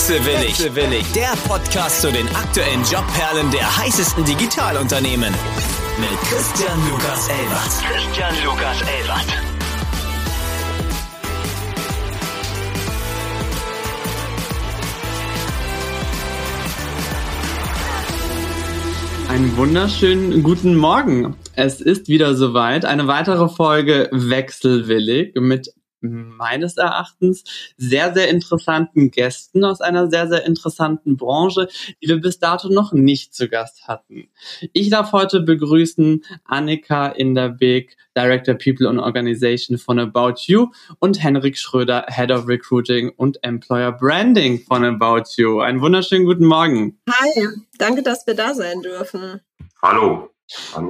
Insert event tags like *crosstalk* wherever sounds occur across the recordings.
Wechselwillig. Wechselwillig. Der Podcast zu den aktuellen Jobperlen der heißesten Digitalunternehmen. Mit Christian Lukas Elbert. Christian Lukas Elbert. Einen wunderschönen guten Morgen. Es ist wieder soweit. Eine weitere Folge Wechselwillig mit meines Erachtens sehr, sehr interessanten Gästen aus einer sehr, sehr interessanten Branche, die wir bis dato noch nicht zu Gast hatten. Ich darf heute begrüßen Annika Inderbeek, Director People and Organization von About You und Henrik Schröder, Head of Recruiting und Employer Branding von About You. Einen wunderschönen guten Morgen. Hi, danke, dass wir da sein dürfen. Hallo.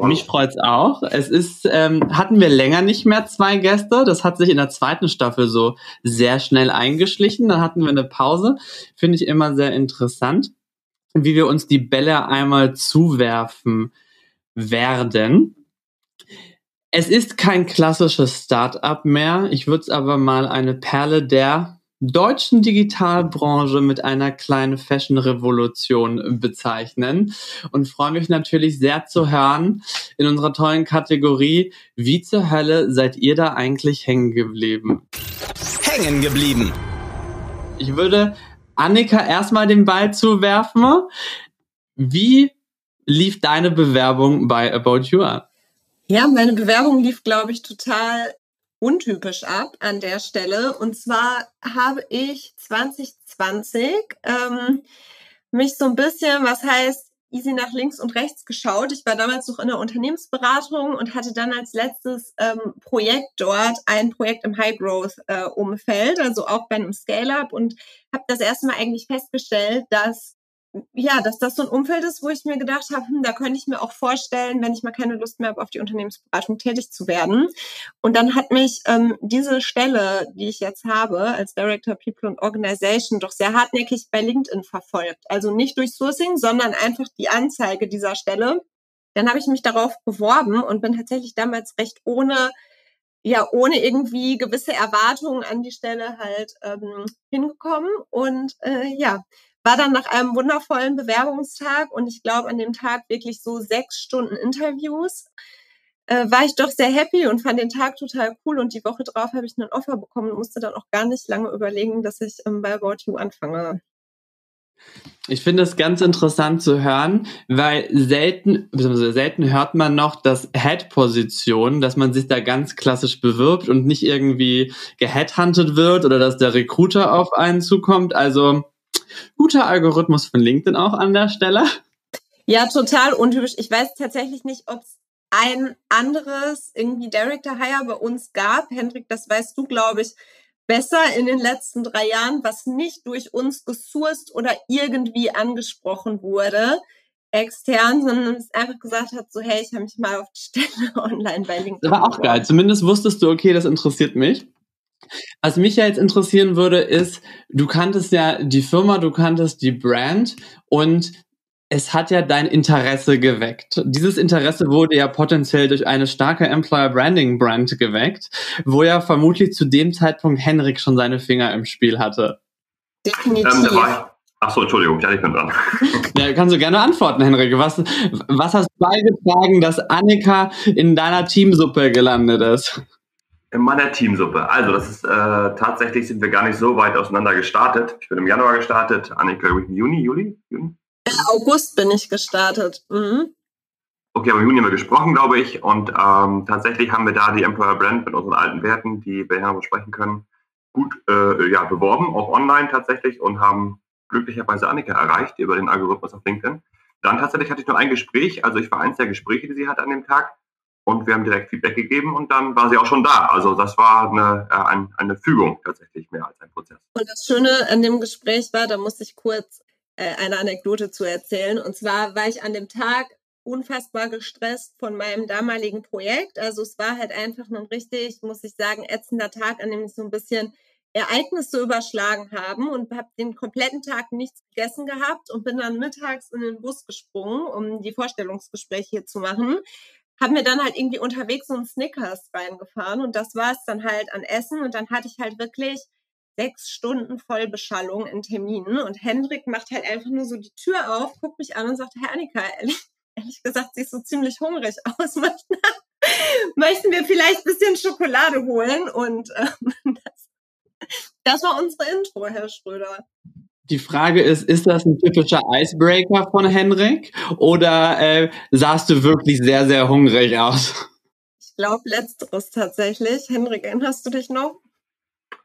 Mich freut's auch. Es ist, ähm, hatten wir länger nicht mehr zwei Gäste. Das hat sich in der zweiten Staffel so sehr schnell eingeschlichen. Dann hatten wir eine Pause. Finde ich immer sehr interessant, wie wir uns die Bälle einmal zuwerfen werden. Es ist kein klassisches Start-up mehr. Ich würde es aber mal eine Perle der deutschen Digitalbranche mit einer kleinen Fashion-Revolution bezeichnen und freue mich natürlich sehr zu hören in unserer tollen Kategorie, wie zur Hölle seid ihr da eigentlich hängen geblieben? Hängen geblieben. Ich würde Annika erstmal den Ball zuwerfen. Wie lief deine Bewerbung bei About You? Ja, meine Bewerbung lief, glaube ich, total untypisch ab an der Stelle. Und zwar habe ich 2020 ähm, mich so ein bisschen, was heißt, easy nach links und rechts geschaut. Ich war damals noch in der Unternehmensberatung und hatte dann als letztes ähm, Projekt dort ein Projekt im High-Growth-Umfeld, äh, also auch bei einem Scale-Up und habe das erste Mal eigentlich festgestellt, dass ja, dass das so ein Umfeld ist, wo ich mir gedacht habe, hm, da könnte ich mir auch vorstellen, wenn ich mal keine Lust mehr habe, auf die Unternehmensberatung tätig zu werden. Und dann hat mich ähm, diese Stelle, die ich jetzt habe, als Director People and Organization, doch sehr hartnäckig bei LinkedIn verfolgt. Also nicht durch Sourcing, sondern einfach die Anzeige dieser Stelle. Dann habe ich mich darauf beworben und bin tatsächlich damals recht ohne ja ohne irgendwie gewisse Erwartungen an die Stelle halt ähm, hingekommen und äh, ja war dann nach einem wundervollen Bewerbungstag und ich glaube an dem Tag wirklich so sechs Stunden Interviews, äh, war ich doch sehr happy und fand den Tag total cool und die Woche drauf habe ich einen Offer bekommen und musste dann auch gar nicht lange überlegen, dass ich ähm, bei About You anfange. Ich finde es ganz interessant zu hören, weil selten, selten hört man noch, dass Head-Position, dass man sich da ganz klassisch bewirbt und nicht irgendwie geheadhuntet wird oder dass der Recruiter auf einen zukommt. Also Guter Algorithmus von LinkedIn auch an der Stelle. Ja, total untypisch. Ich weiß tatsächlich nicht, ob es ein anderes irgendwie Director Hire bei uns gab. Hendrik, das weißt du, glaube ich, besser in den letzten drei Jahren, was nicht durch uns gesourced oder irgendwie angesprochen wurde extern, sondern es einfach gesagt hat, so hey, ich habe mich mal auf die Stelle *laughs* online bei LinkedIn. Das war auch geil. Zumindest wusstest du, okay, das interessiert mich. Was mich ja jetzt interessieren würde, ist, du kanntest ja die Firma, du kanntest die Brand und es hat ja dein Interesse geweckt. Dieses Interesse wurde ja potenziell durch eine starke Employer Branding Brand geweckt, wo ja vermutlich zu dem Zeitpunkt Henrik schon seine Finger im Spiel hatte. Definitiv. Ähm, Ach so, Entschuldigung, ja, ich bin dran. *laughs* Ja, kannst du gerne antworten, Henrik. Was, was hast du beigetragen, dass Annika in deiner Teamsuppe gelandet ist? In meiner Teamsuppe. Also, das ist äh, tatsächlich sind wir gar nicht so weit auseinander gestartet. Ich bin im Januar gestartet, Annika im Juni, Juli? Juni? August bin ich gestartet. Mhm. Okay, aber im Juni haben wir gesprochen, glaube ich. Und ähm, tatsächlich haben wir da die Employer Brand mit unseren alten Werten, die wir hier besprechen können, gut äh, ja, beworben, auch online tatsächlich, und haben glücklicherweise Annika erreicht über den Algorithmus auf LinkedIn. Dann tatsächlich hatte ich nur ein Gespräch, also ich war eins der Gespräche, die sie hatte an dem Tag und wir haben direkt Feedback gegeben und dann war sie auch schon da. Also das war eine, äh, eine, Fügung tatsächlich mehr als ein Prozess. Und das Schöne an dem Gespräch war, da musste ich kurz äh, eine Anekdote zu erzählen. Und zwar war ich an dem Tag unfassbar gestresst von meinem damaligen Projekt. Also es war halt einfach ein richtig, muss ich sagen, ätzender Tag, an dem ich so ein bisschen Ereignisse überschlagen haben und habe den kompletten Tag nichts gegessen gehabt und bin dann mittags in den Bus gesprungen, um die Vorstellungsgespräche hier zu machen haben wir dann halt irgendwie unterwegs so einen Snickers reingefahren und das war es dann halt an Essen und dann hatte ich halt wirklich sechs Stunden Vollbeschallung in Terminen und Hendrik macht halt einfach nur so die Tür auf, guckt mich an und sagt, Herr Annika, ehrlich, *laughs* ehrlich gesagt, siehst so ziemlich hungrig aus. *laughs* Möchten, möchten wir vielleicht ein bisschen Schokolade holen? Und ähm, *laughs* das, das war unsere Intro, Herr Schröder. Die Frage ist, ist das ein typischer Icebreaker von Henrik oder äh, sahst du wirklich sehr, sehr hungrig aus? Ich glaube, letzteres tatsächlich. Henrik, erinnerst du dich noch?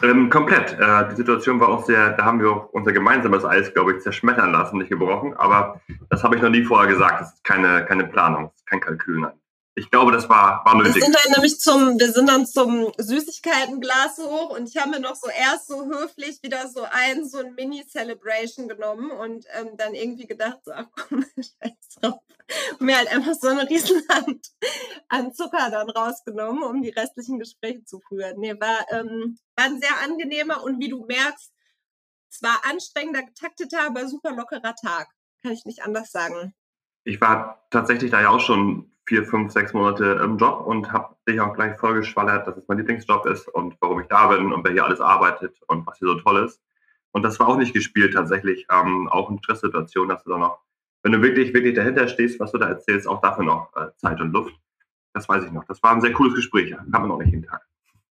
Ähm, komplett. Äh, die Situation war auch sehr, da haben wir auch unser gemeinsames Eis, glaube ich, zerschmettern lassen, nicht gebrochen. Aber das habe ich noch nie vorher gesagt. Das ist keine, keine Planung, das ist kein Kalkül. Nein ich glaube, das war, war nötig. Wir sind dann nämlich zum, wir sind dann zum Süßigkeitenglas hoch und ich habe mir noch so erst so höflich wieder so ein, so ein Mini-Celebration genommen und ähm, dann irgendwie gedacht, so, ach komm, *laughs* scheiß drauf. Und mir halt einfach so eine Riesenhand *laughs* an Zucker dann rausgenommen, um die restlichen Gespräche zu führen. Nee, war, ähm, war ein sehr angenehmer und wie du merkst, zwar anstrengender, getakteter, aber super lockerer Tag. Kann ich nicht anders sagen. Ich war tatsächlich da ja auch schon vier, fünf, sechs Monate im Job und habe dich auch gleich vollgeschwallert, dass es mein Lieblingsjob ist und warum ich da bin und wer hier alles arbeitet und was hier so toll ist. Und das war auch nicht gespielt tatsächlich, ähm, auch in Stresssituationen, dass du da noch, wenn du wirklich, wirklich dahinter stehst, was du da erzählst, auch dafür noch äh, Zeit und Luft. Das weiß ich noch. Das war ein sehr cooles Gespräch. Haben wir noch nicht jeden Tag.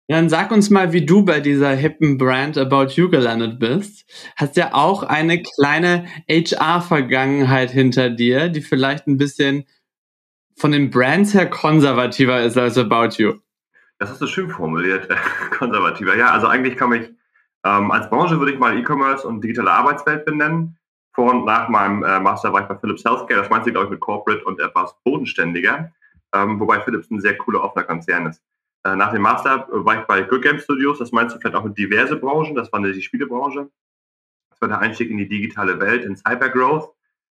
Dann sag uns mal, wie du bei dieser hippen Brand About You gelandet bist. Hast ja auch eine kleine HR-Vergangenheit hinter dir, die vielleicht ein bisschen von den Brands her konservativer ist als About You. Das hast du schön formuliert, *laughs* konservativer. Ja, also eigentlich kann ich, ähm, als Branche würde ich mal E-Commerce und digitale Arbeitswelt benennen. Vor und nach meinem äh, Master war ich bei Philips Healthcare. Das meint sie, glaube ich, mit Corporate und etwas bodenständiger. Ähm, wobei Philips ein sehr cooler, offener Konzern ist. Äh, nach dem Master war ich bei Good Game Studios. Das meinst du vielleicht auch mit diverse Branchen. Das war die Spielebranche. Das war der Einstieg in die digitale Welt, in Cybergrowth,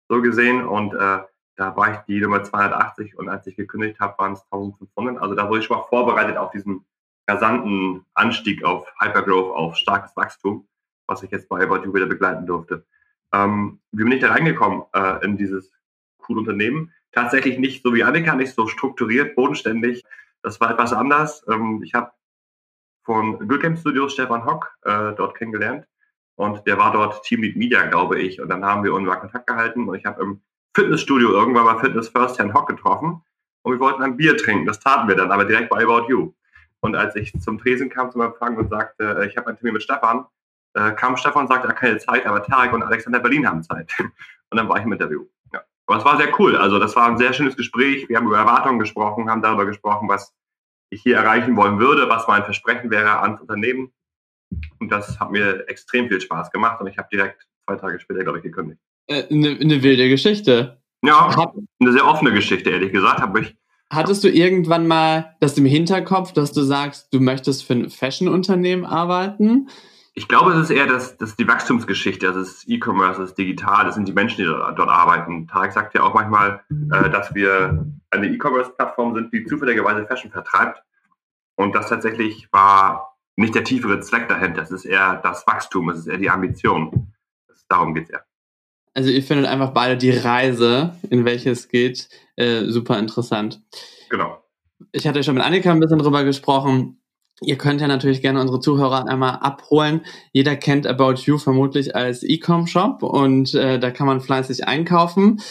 so gesehen. Und äh, da war ich die Nummer 280 und als ich gekündigt habe, waren es 1500. Also da wurde ich schon mal vorbereitet auf diesen rasanten Anstieg auf Hypergrowth, auf starkes Wachstum, was ich jetzt bei About You wieder begleiten durfte. Ähm, wie bin ich da reingekommen äh, in dieses coole Unternehmen? Tatsächlich nicht so wie Annika, nicht so strukturiert, bodenständig. Das war etwas anders. Ähm, ich habe von Good Game Studios Stefan Hock äh, dort kennengelernt und der war dort Teamlead Media, glaube ich. Und dann haben wir unseren Kontakt gehalten und ich habe im Fitnessstudio irgendwann mal Fitness First Herrn Hock getroffen und wir wollten ein Bier trinken. Das taten wir dann, aber direkt bei About You. Und als ich zum Tresen kam zum Empfang und sagte, äh, ich habe einen Termin mit Stefan, äh, kam Stefan und sagte, er hat keine Zeit, aber Tarek und Alexander Berlin haben Zeit. *laughs* Und dann war ich im Interview. Ja. Aber es war sehr cool. Also das war ein sehr schönes Gespräch. Wir haben über Erwartungen gesprochen, haben darüber gesprochen, was ich hier erreichen wollen würde, was mein Versprechen wäre ans Unternehmen. Und das hat mir extrem viel Spaß gemacht und ich habe direkt zwei Tage später, glaube ich, gekündigt. Eine äh, ne, ne wilde Geschichte. Ja, Hat, eine sehr offene Geschichte, ehrlich gesagt, habe ich. Hattest du irgendwann mal das im Hinterkopf, dass du sagst, du möchtest für ein Fashion-Unternehmen arbeiten? Ich glaube, es ist eher das, das die Wachstumsgeschichte, das ist E-Commerce, das ist digital, das sind die Menschen, die dort arbeiten. Tarek sagt ja auch manchmal, äh, dass wir eine E-Commerce-Plattform sind, die zufälligerweise Fashion vertreibt. Und das tatsächlich war nicht der tiefere Zweck dahinter. Es ist eher das Wachstum, es ist eher die Ambition. Das, darum geht es eher. Also ihr findet einfach beide die Reise, in welche es geht, äh, super interessant. Genau. Ich hatte schon mit Annika ein bisschen drüber gesprochen. Ihr könnt ja natürlich gerne unsere Zuhörer einmal abholen. Jeder kennt About You vermutlich als E-Com-Shop und äh, da kann man fleißig einkaufen.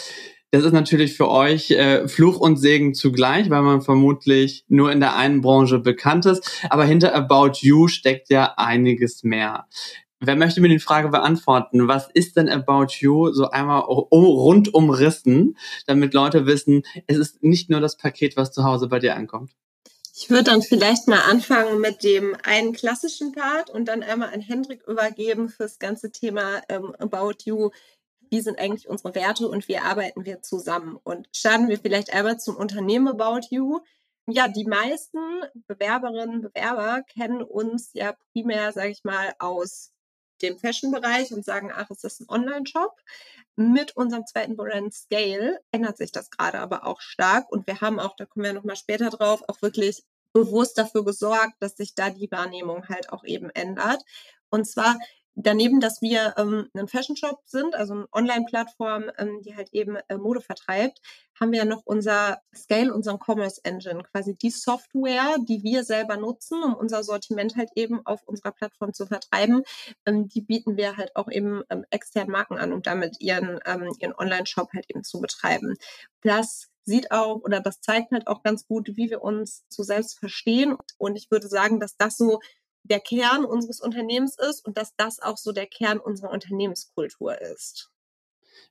Das ist natürlich für euch äh, Fluch und Segen zugleich, weil man vermutlich nur in der einen Branche bekannt ist. Aber hinter About You steckt ja einiges mehr. Wer möchte mir die Frage beantworten? Was ist denn About You so einmal rundum rissen, damit Leute wissen, es ist nicht nur das Paket, was zu Hause bei dir ankommt? Ich würde dann vielleicht mal anfangen mit dem einen klassischen Part und dann einmal an Hendrik übergeben fürs ganze Thema ähm, About You. Wie sind eigentlich unsere Werte und wie arbeiten wir zusammen? Und starten wir vielleicht einmal zum Unternehmen About You. Ja, die meisten Bewerberinnen, Bewerber kennen uns ja primär, sage ich mal, aus dem Fashion-Bereich und sagen, ach, ist das ein Online-Shop? Mit unserem zweiten Brand Scale ändert sich das gerade aber auch stark und wir haben auch, da kommen wir nochmal später drauf, auch wirklich bewusst dafür gesorgt, dass sich da die Wahrnehmung halt auch eben ändert. Und zwar daneben, dass wir ähm, ein Fashion Shop sind, also eine Online-Plattform, ähm, die halt eben äh, Mode vertreibt, haben wir ja noch unser Scale, unseren Commerce Engine, quasi die Software, die wir selber nutzen, um unser Sortiment halt eben auf unserer Plattform zu vertreiben. Ähm, die bieten wir halt auch eben ähm, externen Marken an, um damit ihren, ähm, ihren Online-Shop halt eben zu betreiben. Das sieht auch oder das zeigt halt auch ganz gut, wie wir uns so selbst verstehen. Und ich würde sagen, dass das so der Kern unseres Unternehmens ist und dass das auch so der Kern unserer Unternehmenskultur ist.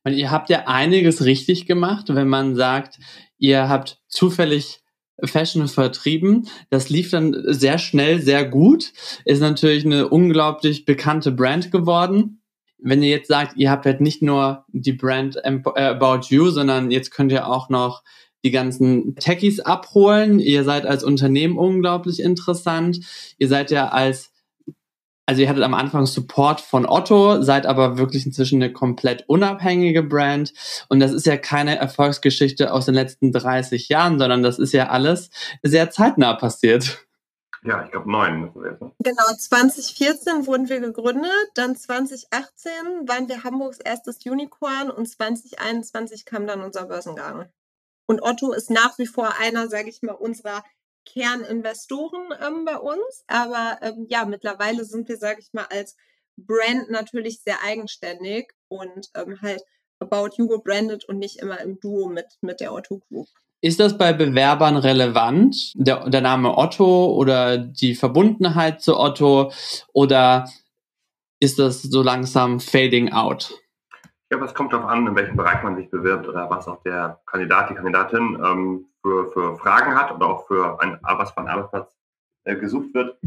Und ihr habt ja einiges richtig gemacht, wenn man sagt, ihr habt zufällig Fashion vertrieben. Das lief dann sehr schnell, sehr gut. Ist natürlich eine unglaublich bekannte Brand geworden. Wenn ihr jetzt sagt, ihr habt halt nicht nur die Brand äh, About You, sondern jetzt könnt ihr auch noch die ganzen Techies abholen. Ihr seid als Unternehmen unglaublich interessant. Ihr seid ja als, also ihr hattet am Anfang Support von Otto, seid aber wirklich inzwischen eine komplett unabhängige Brand. Und das ist ja keine Erfolgsgeschichte aus den letzten 30 Jahren, sondern das ist ja alles sehr zeitnah passiert. Ja, ich glaube neun. Genau, 2014 wurden wir gegründet, dann 2018 waren wir Hamburgs erstes Unicorn und 2021 kam dann unser Börsengang. Und Otto ist nach wie vor einer, sage ich mal, unserer Kerninvestoren ähm, bei uns. Aber ähm, ja, mittlerweile sind wir, sage ich mal, als Brand natürlich sehr eigenständig und ähm, halt About You gebrandet und nicht immer im Duo mit, mit der Otto Group. Ist das bei Bewerbern relevant, der, der Name Otto oder die Verbundenheit zu Otto oder ist das so langsam fading out? Aber es kommt darauf an, in welchem Bereich man sich bewirbt oder was auch der Kandidat, die Kandidatin ähm, für, für Fragen hat oder auch für ein, was für einen Arbeitsplatz äh, gesucht wird.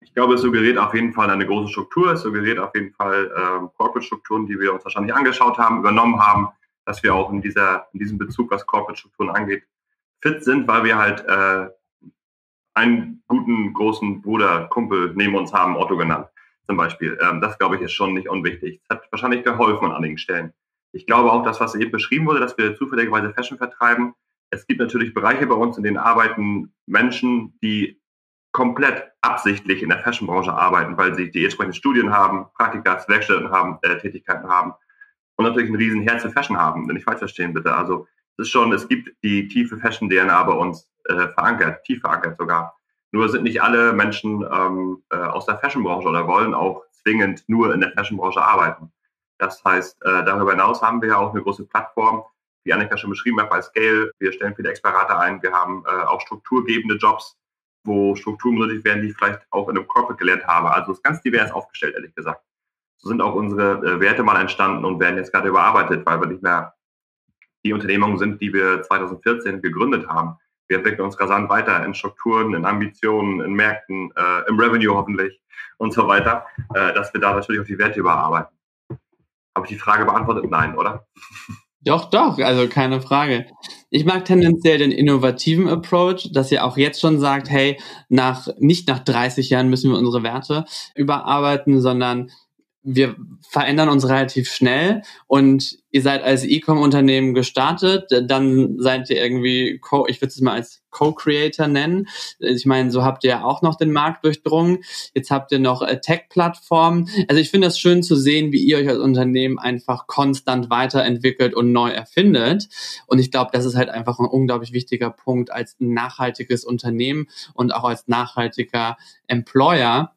Ich glaube, es suggeriert auf jeden Fall eine große Struktur, es suggeriert auf jeden Fall äh, Corporate-Strukturen, die wir uns wahrscheinlich angeschaut haben, übernommen haben, dass wir auch in, dieser, in diesem Bezug, was Corporate-Strukturen angeht, fit sind, weil wir halt äh, einen guten, großen Bruder, Kumpel neben uns haben, Otto genannt zum Beispiel. Ähm, das, glaube ich, ist schon nicht unwichtig. Es hat wahrscheinlich geholfen an einigen Stellen. Ich glaube auch, dass was eben beschrieben wurde, dass wir zufälligerweise Fashion vertreiben. Es gibt natürlich Bereiche bei uns, in denen arbeiten Menschen, die komplett absichtlich in der Fashionbranche arbeiten, weil sie die entsprechenden Studien haben, Praktikas, Werkstätten haben, äh, Tätigkeiten haben und natürlich ein riesen Herz für Fashion haben, wenn ich falsch verstehen bitte. Also es ist schon, es gibt die tiefe Fashion-DNA bei uns äh, verankert, tief verankert sogar. Nur sind nicht alle Menschen ähm, äh, aus der Fashionbranche oder wollen auch zwingend nur in der Fashionbranche arbeiten. Das heißt, äh, darüber hinaus haben wir ja auch eine große Plattform, wie Annika schon beschrieben hat, bei Scale. Wir stellen viele Experate ein. Wir haben äh, auch strukturgebende Jobs, wo Strukturen benötigt werden, die ich vielleicht auch in einem Corporate gelernt habe. Also es ist ganz divers aufgestellt, ehrlich gesagt. So sind auch unsere äh, Werte mal entstanden und werden jetzt gerade überarbeitet, weil wir nicht mehr die Unternehmungen sind, die wir 2014 gegründet haben wir entwickeln uns rasant weiter in Strukturen, in Ambitionen, in Märkten, äh, im Revenue hoffentlich und so weiter, äh, dass wir da natürlich auch die Werte überarbeiten. Habe ich die Frage beantwortet? Nein, oder? Doch, doch, also keine Frage. Ich mag tendenziell den innovativen Approach, dass ihr auch jetzt schon sagt, hey, nach, nicht nach 30 Jahren müssen wir unsere Werte überarbeiten, sondern wir verändern uns relativ schnell und ihr seid als E-Com-Unternehmen gestartet, dann seid ihr irgendwie, Co ich würde es mal als Co-Creator nennen. Ich meine, so habt ihr ja auch noch den Markt durchdrungen. Jetzt habt ihr noch äh, Tech-Plattformen. Also ich finde das schön zu sehen, wie ihr euch als Unternehmen einfach konstant weiterentwickelt und neu erfindet. Und ich glaube, das ist halt einfach ein unglaublich wichtiger Punkt als nachhaltiges Unternehmen und auch als nachhaltiger Employer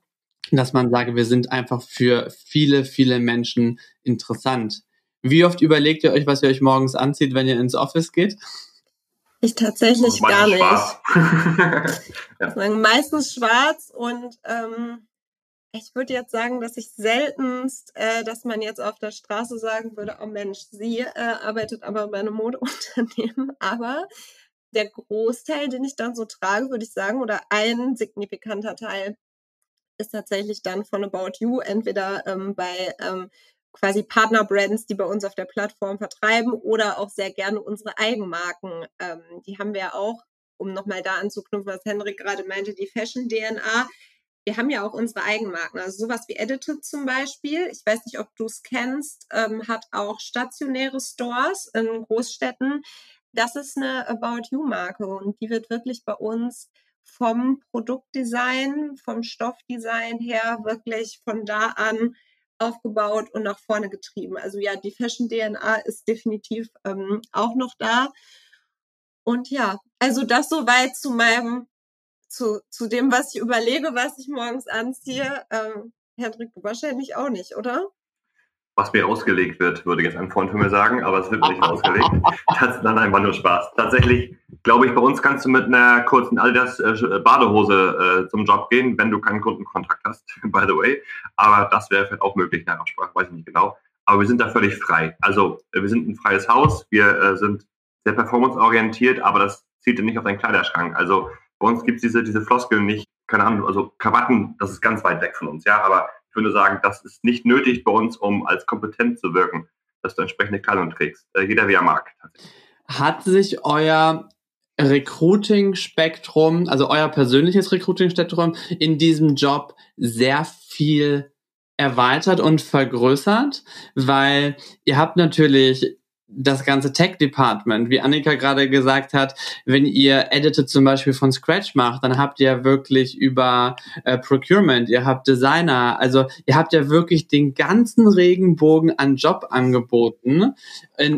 dass man sage, wir sind einfach für viele, viele Menschen interessant. Wie oft überlegt ihr euch, was ihr euch morgens anzieht, wenn ihr ins Office geht? Ich tatsächlich gar nicht. *laughs* *laughs* ja. Meistens schwarz und ähm, ich würde jetzt sagen, dass ich seltenst, äh, dass man jetzt auf der Straße sagen würde, oh Mensch, sie äh, arbeitet aber bei einem Modeunternehmen. *laughs* Aber der Großteil, den ich dann so trage, würde ich sagen, oder ein signifikanter Teil ist tatsächlich dann von About You entweder ähm, bei ähm, quasi Partnerbrands, die bei uns auf der Plattform vertreiben oder auch sehr gerne unsere Eigenmarken. Ähm, die haben wir auch, um nochmal da anzuknüpfen, was Henrik gerade meinte, die Fashion-DNA. Wir haben ja auch unsere Eigenmarken, also sowas wie Edited zum Beispiel. Ich weiß nicht, ob du es kennst, ähm, hat auch stationäre Stores in Großstädten. Das ist eine About You-Marke und die wird wirklich bei uns vom Produktdesign, vom Stoffdesign her wirklich von da an aufgebaut und nach vorne getrieben. Also ja, die Fashion-DNA ist definitiv ähm, auch noch da. Und ja, also das soweit zu meinem, zu, zu dem, was ich überlege, was ich morgens anziehe. Ähm, Hendrik, wahrscheinlich auch nicht, oder? Was mir ausgelegt wird, würde jetzt ein Freund von mir sagen, aber es wird nicht ausgelegt. Das ist dann einfach nur Spaß. Tatsächlich, glaube ich, bei uns kannst du mit einer kurzen Adidas äh, Badehose äh, zum Job gehen, wenn du keinen Kundenkontakt hast, *laughs* by the way. Aber das wäre vielleicht auch möglich nach Absprache, weiß ich nicht genau. Aber wir sind da völlig frei. Also wir sind ein freies Haus, wir äh, sind sehr performanceorientiert, aber das zieht nicht auf deinen Kleiderschrank. Also bei uns gibt es diese, diese Floskeln nicht, keine Ahnung, also Krawatten, das ist ganz weit weg von uns, ja, aber würde sagen, das ist nicht nötig bei uns, um als kompetent zu wirken, dass du entsprechende Kleidung trägst. Äh, jeder wie er mag. Hat sich euer Recruiting-Spektrum, also euer persönliches Recruiting-Spektrum in diesem Job sehr viel erweitert und vergrößert, weil ihr habt natürlich das ganze Tech-Department, wie Annika gerade gesagt hat, wenn ihr Edited zum Beispiel von Scratch macht, dann habt ihr wirklich über äh, Procurement, ihr habt Designer, also ihr habt ja wirklich den ganzen Regenbogen an Jobangeboten.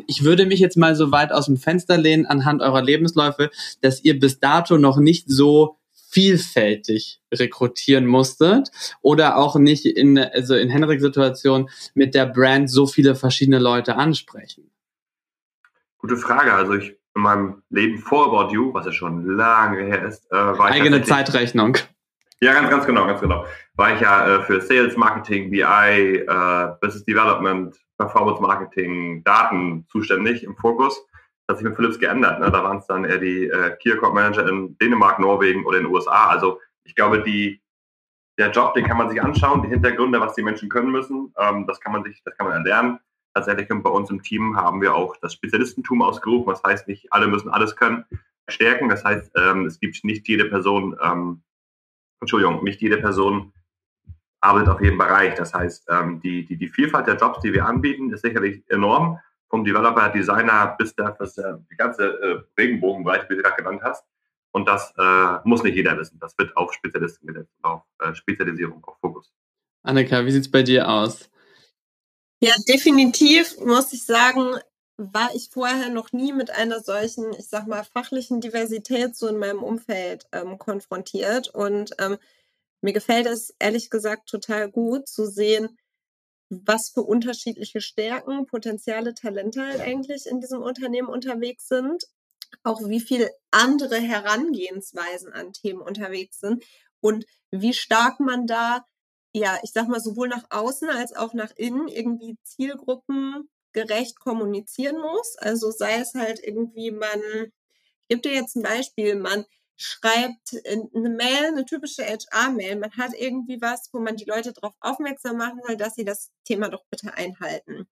Ich würde mich jetzt mal so weit aus dem Fenster lehnen anhand eurer Lebensläufe, dass ihr bis dato noch nicht so vielfältig rekrutieren musstet oder auch nicht in, also in Henriks Situation mit der Brand so viele verschiedene Leute ansprechen. Gute Frage. Also ich in meinem Leben vor About You, was ja schon lange her ist, äh, war ich eigene Zeitrechnung. Ja, ganz, ganz genau, ganz genau. War ich ja äh, für Sales, Marketing, BI, äh, Business Development, Performance Marketing, Daten zuständig im Fokus. Das hat sich mit Philips geändert. Ne? Da waren es dann eher die äh, Key Account Manager in Dänemark, Norwegen oder in den USA. Also ich glaube, die, der Job, den kann man sich anschauen, die Hintergründe, was die Menschen können müssen, ähm, das kann man sich, das kann man erlernen tatsächlich bei uns im Team haben wir auch das Spezialistentum ausgerufen. Das heißt, nicht alle müssen alles können, stärken. Das heißt, ähm, es gibt nicht jede Person, ähm, Entschuldigung, nicht jede Person arbeitet auf jedem Bereich. Das heißt, ähm, die, die, die Vielfalt der Jobs, die wir anbieten, ist sicherlich enorm. Vom Developer, Designer bis der, bis der die ganze äh, Regenbogenbreite, wie du gerade genannt hast. Und das äh, muss nicht jeder wissen. Das wird auf Spezialisten gesetzt, auf äh, Spezialisierung, auf Fokus. Annika, wie sieht es bei dir aus? Ja, definitiv muss ich sagen, war ich vorher noch nie mit einer solchen, ich sag mal, fachlichen Diversität so in meinem Umfeld ähm, konfrontiert. Und ähm, mir gefällt es ehrlich gesagt total gut zu sehen, was für unterschiedliche Stärken, potenzielle Talente halt eigentlich in diesem Unternehmen unterwegs sind. Auch wie viel andere Herangehensweisen an Themen unterwegs sind und wie stark man da ja, ich sag mal, sowohl nach außen als auch nach innen irgendwie Zielgruppen gerecht kommunizieren muss. Also sei es halt irgendwie, man, ich gebe dir jetzt ein Beispiel, man schreibt eine Mail, eine typische HR-Mail, man hat irgendwie was, wo man die Leute darauf aufmerksam machen will, dass sie das Thema doch bitte einhalten.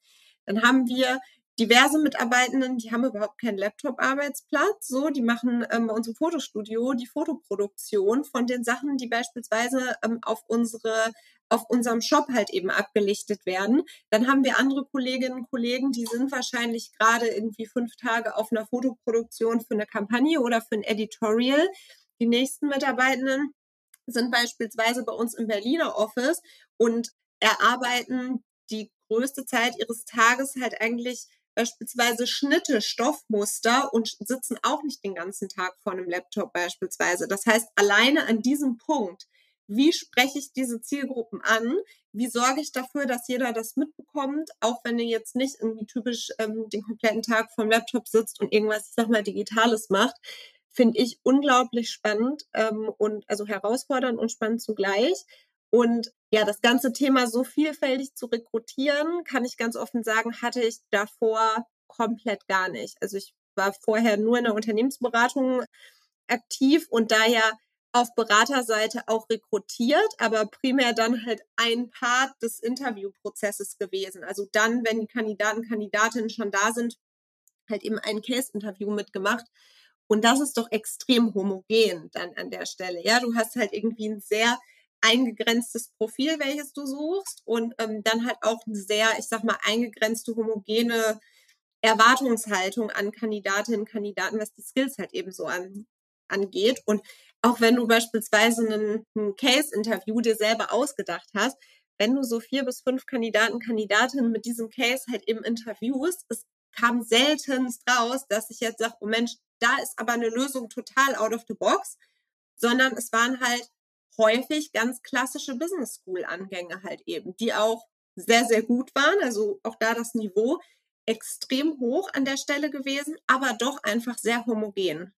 Dann haben wir diverse Mitarbeitenden, die haben überhaupt keinen Laptop-Arbeitsplatz. So, die machen ähm, bei uns im Fotostudio die Fotoproduktion von den Sachen, die beispielsweise ähm, auf unsere auf unserem Shop halt eben abgelichtet werden. Dann haben wir andere Kolleginnen und Kollegen, die sind wahrscheinlich gerade irgendwie fünf Tage auf einer Fotoproduktion für eine Kampagne oder für ein Editorial. Die nächsten Mitarbeitenden sind beispielsweise bei uns im Berliner Office und erarbeiten die größte Zeit ihres Tages halt eigentlich beispielsweise Schnitte, Stoffmuster und sitzen auch nicht den ganzen Tag vor einem Laptop beispielsweise. Das heißt, alleine an diesem Punkt, wie spreche ich diese Zielgruppen an? Wie sorge ich dafür, dass jeder das mitbekommt, auch wenn er jetzt nicht irgendwie typisch ähm, den kompletten Tag vom Laptop sitzt und irgendwas, ich sag mal, Digitales macht, finde ich unglaublich spannend ähm, und also herausfordernd und spannend zugleich. Und ja, das ganze Thema so vielfältig zu rekrutieren, kann ich ganz offen sagen, hatte ich davor komplett gar nicht. Also ich war vorher nur in der Unternehmensberatung aktiv und da ja auf Beraterseite auch rekrutiert, aber primär dann halt ein Part des Interviewprozesses gewesen. Also dann, wenn die Kandidaten, Kandidatinnen schon da sind, halt eben ein Case-Interview mitgemacht. Und das ist doch extrem homogen dann an der Stelle. Ja, du hast halt irgendwie ein sehr eingegrenztes Profil, welches du suchst und ähm, dann halt auch eine sehr, ich sag mal, eingegrenzte, homogene Erwartungshaltung an Kandidatinnen und Kandidaten, was die Skills halt eben so an, angeht. Und auch wenn du beispielsweise ein, ein Case-Interview dir selber ausgedacht hast, wenn du so vier bis fünf Kandidaten, Kandidatinnen mit diesem Case halt eben interviewst, es kam seltenst raus, dass ich jetzt sage, oh Mensch, da ist aber eine Lösung total out of the box, sondern es waren halt häufig ganz klassische Business School Angänge halt eben, die auch sehr, sehr gut waren. Also auch da das Niveau extrem hoch an der Stelle gewesen, aber doch einfach sehr homogen.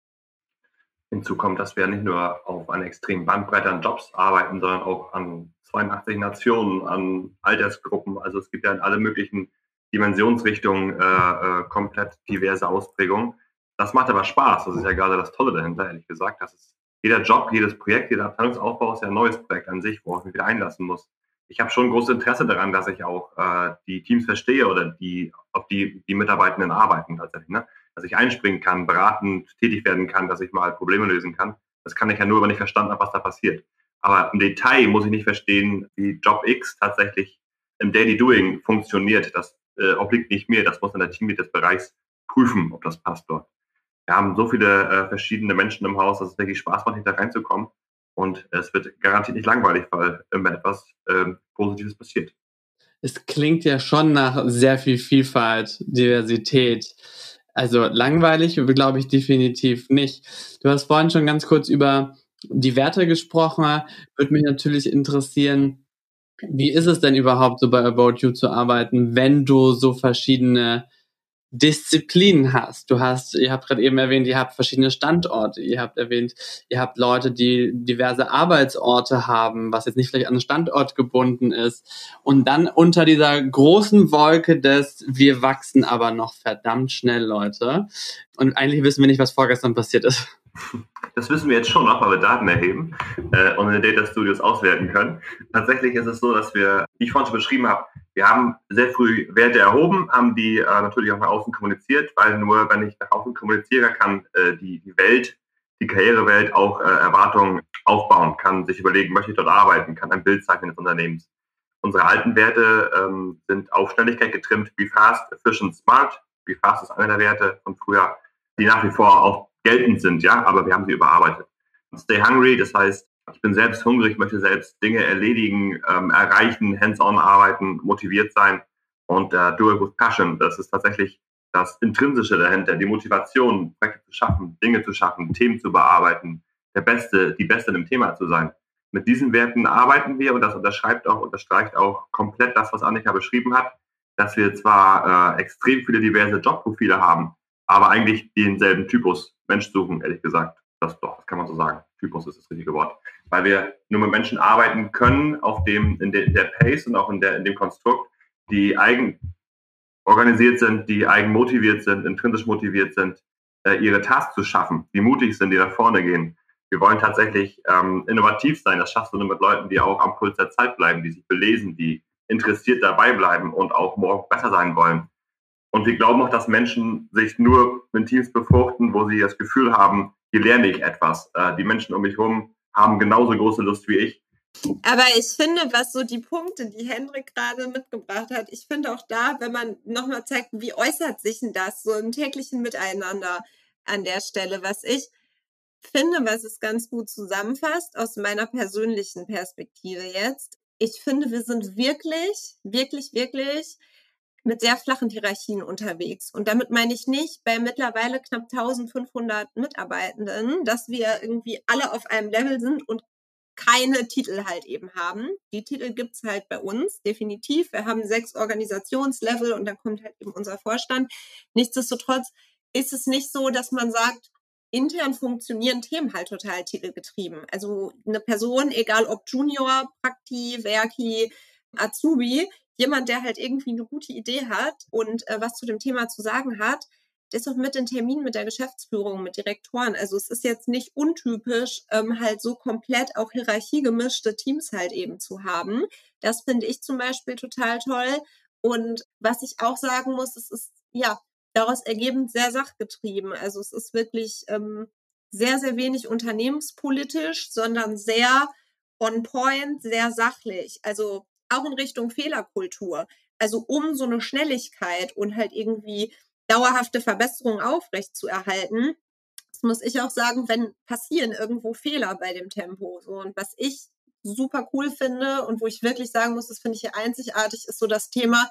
Hinzu kommt, dass wir nicht nur auf einer extremen Bandbreite an Jobs arbeiten, sondern auch an 82 Nationen, an Altersgruppen. Also es gibt ja in alle möglichen Dimensionsrichtungen äh, äh, komplett diverse Ausprägungen. Das macht aber Spaß. Das ist ja gerade das Tolle dahinter, ehrlich gesagt. Das ist jeder Job, jedes Projekt, jeder Abteilungsaufbau ist ja ein neues Projekt an sich, worauf ich mich wieder einlassen muss. Ich habe schon großes Interesse daran, dass ich auch äh, die Teams verstehe oder die, auf die die Mitarbeitenden arbeiten tatsächlich. Ne? Dass ich einspringen kann, beratend tätig werden kann, dass ich mal Probleme lösen kann. Das kann ich ja nur, wenn ich verstanden habe, was da passiert. Aber im Detail muss ich nicht verstehen, wie Job X tatsächlich im Daily Doing funktioniert. Das äh, obliegt nicht mir. Das muss dann der Teamlead des Bereichs prüfen, ob das passt dort. Wir haben so viele äh, verschiedene Menschen im Haus, dass es wirklich Spaß macht, hinter reinzukommen. Und es wird garantiert nicht langweilig, weil immer etwas ähm, Positives passiert. Es klingt ja schon nach sehr viel Vielfalt, Diversität. Also langweilig, glaube ich, definitiv nicht. Du hast vorhin schon ganz kurz über die Werte gesprochen. Würde mich natürlich interessieren, wie ist es denn überhaupt so bei About You zu arbeiten, wenn du so verschiedene Disziplinen hast. Du hast, ihr habt gerade eben erwähnt, ihr habt verschiedene Standorte. Ihr habt erwähnt, ihr habt Leute, die diverse Arbeitsorte haben, was jetzt nicht vielleicht an einen Standort gebunden ist. Und dann unter dieser großen Wolke des, wir wachsen aber noch verdammt schnell, Leute. Und eigentlich wissen wir nicht, was vorgestern passiert ist. *laughs* Das wissen wir jetzt schon noch, weil wir Daten erheben äh, und in den Data Studios auswerten können. Tatsächlich ist es so, dass wir, wie ich vorhin schon beschrieben habe, wir haben sehr früh Werte erhoben, haben die äh, natürlich auch nach außen kommuniziert, weil nur wenn ich nach außen kommuniziere, kann äh, die, die Welt, die Karrierewelt auch äh, Erwartungen aufbauen, kann sich überlegen, möchte ich dort arbeiten, kann ein Bild zeichnen des Unternehmens. Unsere alten Werte ähm, sind auf Schnelligkeit getrimmt, wie fast, efficient, smart. Wie fast ist einer der Werte von früher, die nach wie vor auch geltend sind, ja, aber wir haben sie überarbeitet. Stay hungry, das heißt, ich bin selbst hungrig, möchte selbst Dinge erledigen, ähm, erreichen, hands-on arbeiten, motiviert sein und äh, do it with passion. Das ist tatsächlich das Intrinsische dahinter, die Motivation, Projekte zu schaffen, Dinge zu schaffen, Themen zu bearbeiten, der Beste, die Beste in dem Thema zu sein. Mit diesen Werten arbeiten wir und das unterschreibt auch, unterstreicht auch komplett das, was Annika beschrieben hat, dass wir zwar äh, extrem viele diverse Jobprofile haben, aber eigentlich denselben Typus Mensch suchen, ehrlich gesagt. Das doch, das kann man so sagen. Typus ist das richtige Wort. Weil wir nur mit Menschen arbeiten können, auf dem, in, de, in der Pace und auch in, der, in dem Konstrukt, die eigen organisiert sind, die eigen motiviert sind, intrinsisch motiviert sind, äh, ihre Tasks zu schaffen, die mutig sind, die nach vorne gehen. Wir wollen tatsächlich ähm, innovativ sein. Das schaffst du nur mit Leuten, die auch am Puls der Zeit bleiben, die sich belesen, die interessiert dabei bleiben und auch morgen besser sein wollen. Und wir glauben auch, dass Menschen sich nur in Teams befruchten, wo sie das Gefühl haben, hier lerne ich etwas. Äh, die Menschen um mich herum haben genauso große Lust wie ich. Aber ich finde, was so die Punkte, die Hendrik gerade mitgebracht hat, ich finde auch da, wenn man nochmal zeigt, wie äußert sich denn das so im täglichen Miteinander an der Stelle, was ich finde, was es ganz gut zusammenfasst aus meiner persönlichen Perspektive jetzt. Ich finde, wir sind wirklich, wirklich, wirklich mit sehr flachen Hierarchien unterwegs. Und damit meine ich nicht bei mittlerweile knapp 1500 Mitarbeitenden, dass wir irgendwie alle auf einem Level sind und keine Titel halt eben haben. Die Titel gibt's halt bei uns, definitiv. Wir haben sechs Organisationslevel und dann kommt halt eben unser Vorstand. Nichtsdestotrotz ist es nicht so, dass man sagt, intern funktionieren Themen halt total titelgetrieben. Also eine Person, egal ob Junior, Prakti, Werki, Azubi, jemand, der halt irgendwie eine gute Idee hat und äh, was zu dem Thema zu sagen hat, der ist auch mit in Terminen mit der Geschäftsführung, mit Direktoren. Also es ist jetzt nicht untypisch, ähm, halt so komplett auch hierarchiegemischte Teams halt eben zu haben. Das finde ich zum Beispiel total toll. Und was ich auch sagen muss, es ist ja daraus ergebend sehr sachgetrieben. Also es ist wirklich ähm, sehr, sehr wenig unternehmenspolitisch, sondern sehr on point, sehr sachlich. Also auch in Richtung Fehlerkultur. Also um so eine Schnelligkeit und halt irgendwie dauerhafte Verbesserung aufrecht zu erhalten, das muss ich auch sagen, wenn passieren irgendwo Fehler bei dem Tempo. So, und was ich super cool finde und wo ich wirklich sagen muss, das finde ich hier einzigartig, ist so das Thema,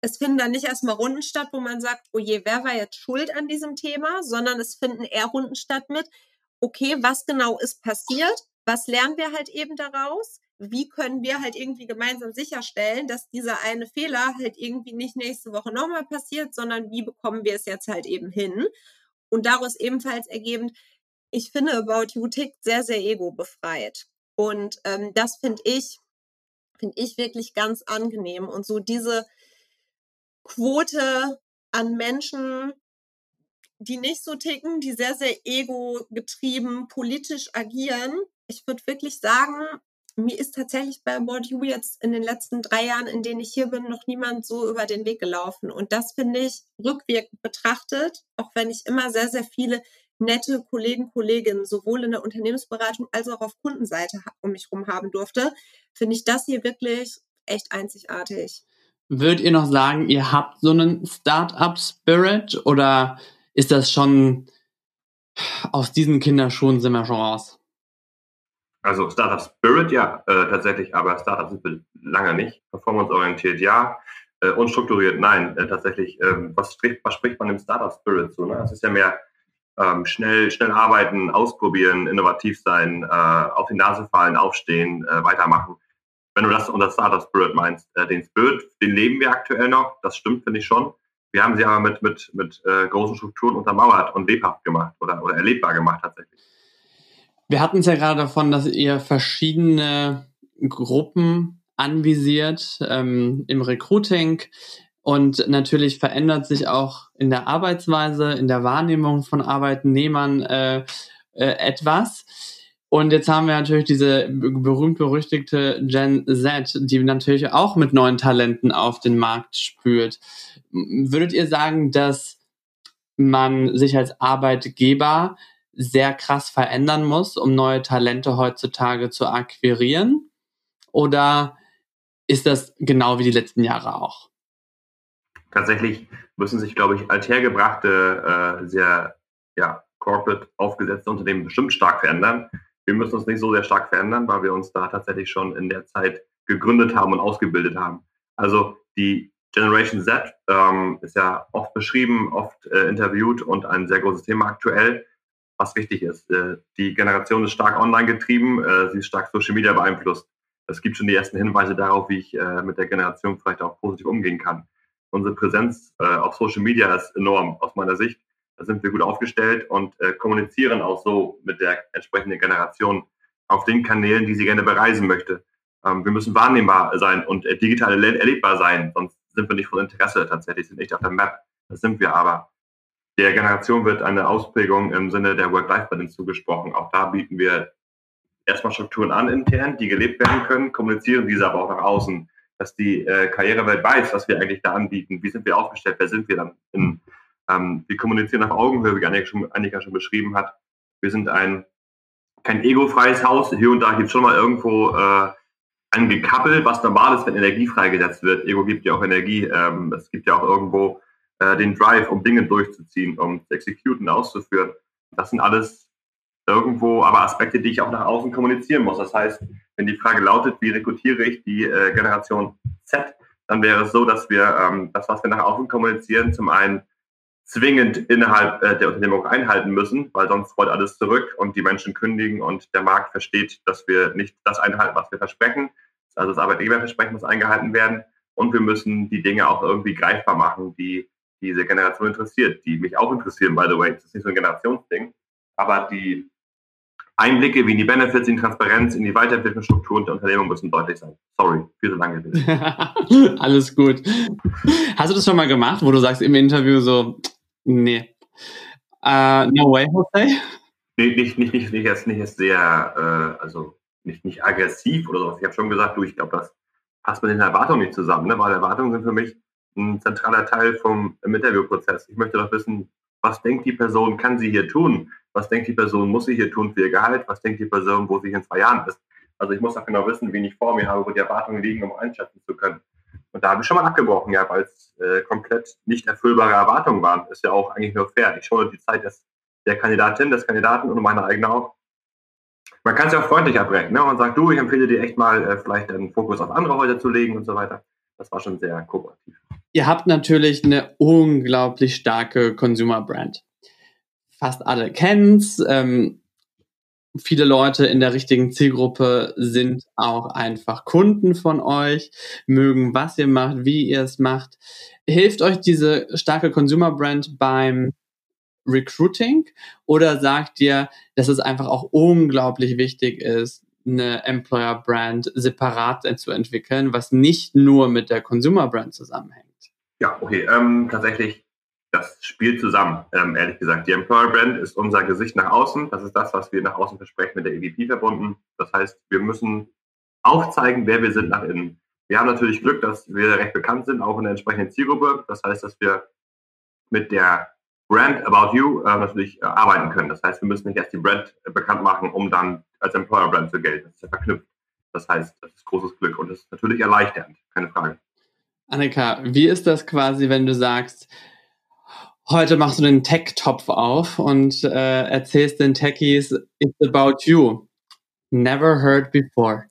es finden dann nicht erstmal Runden statt, wo man sagt, oh je, wer war jetzt schuld an diesem Thema, sondern es finden eher Runden statt mit, okay, was genau ist passiert, was lernen wir halt eben daraus, wie können wir halt irgendwie gemeinsam sicherstellen, dass dieser eine Fehler halt irgendwie nicht nächste Woche nochmal passiert, sondern wie bekommen wir es jetzt halt eben hin. Und daraus ebenfalls ergebend, ich finde About You tickt sehr, sehr ego-befreit. Und ähm, das finde ich, finde ich wirklich ganz angenehm. Und so diese Quote an Menschen, die nicht so ticken, die sehr, sehr ego-getrieben politisch agieren. Ich würde wirklich sagen, mir ist tatsächlich bei About You jetzt in den letzten drei Jahren, in denen ich hier bin, noch niemand so über den Weg gelaufen. Und das finde ich rückwirkend betrachtet, auch wenn ich immer sehr, sehr viele nette Kollegen, Kolleginnen sowohl in der Unternehmensberatung als auch auf Kundenseite um mich herum haben durfte, finde ich das hier wirklich echt einzigartig. Würdet ihr noch sagen, ihr habt so einen Startup-Spirit oder ist das schon aus diesen Kinderschuhen sind wir schon raus? Also Startup Spirit ja, äh, tatsächlich, aber Startup sind wir lange nicht. Performance-orientiert ja, äh, unstrukturiert nein. Äh, tatsächlich, ähm, was, spricht, was spricht man im Startup Spirit so? Ne? Das ist ja mehr ähm, schnell, schnell arbeiten, ausprobieren, innovativ sein, äh, auf die Nase fallen, aufstehen, äh, weitermachen. Wenn du das unter Startup Spirit meinst, äh, den Spirit, den leben wir aktuell noch, das stimmt, finde ich schon. Wir haben sie aber mit, mit, mit äh, großen Strukturen untermauert und lebhaft gemacht oder, oder erlebbar gemacht tatsächlich. Wir hatten es ja gerade davon, dass ihr verschiedene Gruppen anvisiert ähm, im Recruiting. Und natürlich verändert sich auch in der Arbeitsweise, in der Wahrnehmung von Arbeitnehmern äh, äh, etwas. Und jetzt haben wir natürlich diese berühmt-berüchtigte Gen Z, die natürlich auch mit neuen Talenten auf den Markt spürt. Würdet ihr sagen, dass man sich als Arbeitgeber sehr krass verändern muss, um neue Talente heutzutage zu akquirieren? Oder ist das genau wie die letzten Jahre auch? Tatsächlich müssen sich, glaube ich, althergebrachte, äh, sehr ja, corporate aufgesetzte Unternehmen bestimmt stark verändern. Wir müssen uns nicht so sehr stark verändern, weil wir uns da tatsächlich schon in der Zeit gegründet haben und ausgebildet haben. Also die Generation Z ähm, ist ja oft beschrieben, oft äh, interviewt und ein sehr großes Thema aktuell was wichtig ist. Äh, die Generation ist stark online getrieben, äh, sie ist stark Social Media beeinflusst. Es gibt schon die ersten Hinweise darauf, wie ich äh, mit der Generation vielleicht auch positiv umgehen kann. Unsere Präsenz auf Social Media ist enorm aus meiner Sicht. Da sind wir gut aufgestellt und kommunizieren auch so mit der entsprechenden Generation auf den Kanälen, die sie gerne bereisen möchte. Ähm, wir müssen wahrnehmbar sein und digital erlebbar sein, sonst sind wir nicht von Interesse tatsächlich, sind nicht auf der Map. Das sind wir aber. Der Generation wird eine Ausprägung im Sinne der Work-Life-Balance zugesprochen. Auch da bieten wir erstmal Strukturen an intern, die gelebt werden können, kommunizieren diese aber auch nach außen, dass die äh, Karrierewelt weiß, was wir eigentlich da anbieten, wie sind wir aufgestellt, wer sind wir dann. In, ähm, wir kommunizieren auf Augenhöhe, wie Annika schon, Annika schon beschrieben hat. Wir sind ein kein egofreies Haus. Hier und da gibt es schon mal irgendwo äh, Gekappel, was normal ist, wenn Energie freigesetzt wird. Ego gibt ja auch Energie. Ähm, es gibt ja auch irgendwo äh, den Drive, um Dinge durchzuziehen, um zu exekuten, auszuführen. Das sind alles irgendwo aber Aspekte, die ich auch nach außen kommunizieren muss. Das heißt, wenn die Frage lautet, wie rekrutiere ich die äh, Generation Z, dann wäre es so, dass wir ähm, das, was wir nach außen kommunizieren, zum einen zwingend innerhalb äh, der Unternehmung einhalten müssen, weil sonst rollt alles zurück und die Menschen kündigen und der Markt versteht, dass wir nicht das einhalten, was wir versprechen. Also das Arbeitgeberversprechen muss eingehalten werden und wir müssen die Dinge auch irgendwie greifbar machen, die diese Generation interessiert, die mich auch interessieren, by the way. Das ist nicht so ein Generationsding. Aber die Einblicke wie in die Benefits, in die Transparenz, in die Weiterentwicklungsstrukturen der Unternehmung müssen deutlich sein. Sorry, viel zu lange. *laughs* Alles gut. Hast du das schon mal gemacht, wo du sagst im Interview so, nee, uh, no way, Jose? Nee, nicht, nicht, nicht, nicht, erst, nicht erst sehr, äh, also nicht, nicht aggressiv oder sowas. Ich habe schon gesagt, du, ich glaube, das passt mit den Erwartungen nicht zusammen, ne? weil Erwartungen sind für mich ein zentraler Teil vom Interviewprozess. Ich möchte doch wissen, was denkt die Person, kann sie hier tun? Was denkt die Person, muss sie hier tun für ihr Gehalt? Was denkt die Person, wo sie in zwei Jahren ist? Also ich muss auch genau wissen, wen ich vor mir habe, wo die Erwartungen liegen, um einschätzen zu können. Und da habe ich schon mal abgebrochen, ja, weil es äh, komplett nicht erfüllbare Erwartungen waren. Ist ja auch eigentlich nur fair. Ich schaue die Zeit des, der Kandidatin, des Kandidaten und meine eigene auch. Man kann es ja auch freundlich abbrechen. Ne? Man sagt, du, ich empfehle dir echt mal äh, vielleicht einen Fokus auf andere Häuser zu legen und so weiter. Das war schon sehr kooperativ. Ihr habt natürlich eine unglaublich starke Consumer Brand. Fast alle kennen's. Ähm, viele Leute in der richtigen Zielgruppe sind auch einfach Kunden von euch, mögen, was ihr macht, wie ihr es macht. Hilft euch diese starke Consumer Brand beim Recruiting oder sagt ihr, dass es einfach auch unglaublich wichtig ist, eine Employer Brand separat zu entwickeln, was nicht nur mit der Consumer Brand zusammenhängt? Ja, okay. Ähm, tatsächlich, das spielt zusammen, ähm, ehrlich gesagt. Die Employer Brand ist unser Gesicht nach außen. Das ist das, was wir nach außen versprechen, mit der EVP verbunden. Das heißt, wir müssen aufzeigen, wer wir sind nach innen. Wir haben natürlich Glück, dass wir recht bekannt sind, auch in der entsprechenden Zielgruppe. Das heißt, dass wir mit der Brand About You äh, natürlich äh, arbeiten können. Das heißt, wir müssen nicht erst die Brand äh, bekannt machen, um dann als Employer Brand zu gelten. Das ist ja verknüpft. Das heißt, das ist großes Glück und das ist natürlich erleichternd, keine Frage. Annika, wie ist das quasi, wenn du sagst, heute machst du den Tech-Topf auf und äh, erzählst den Techies, it's about you. Never heard before.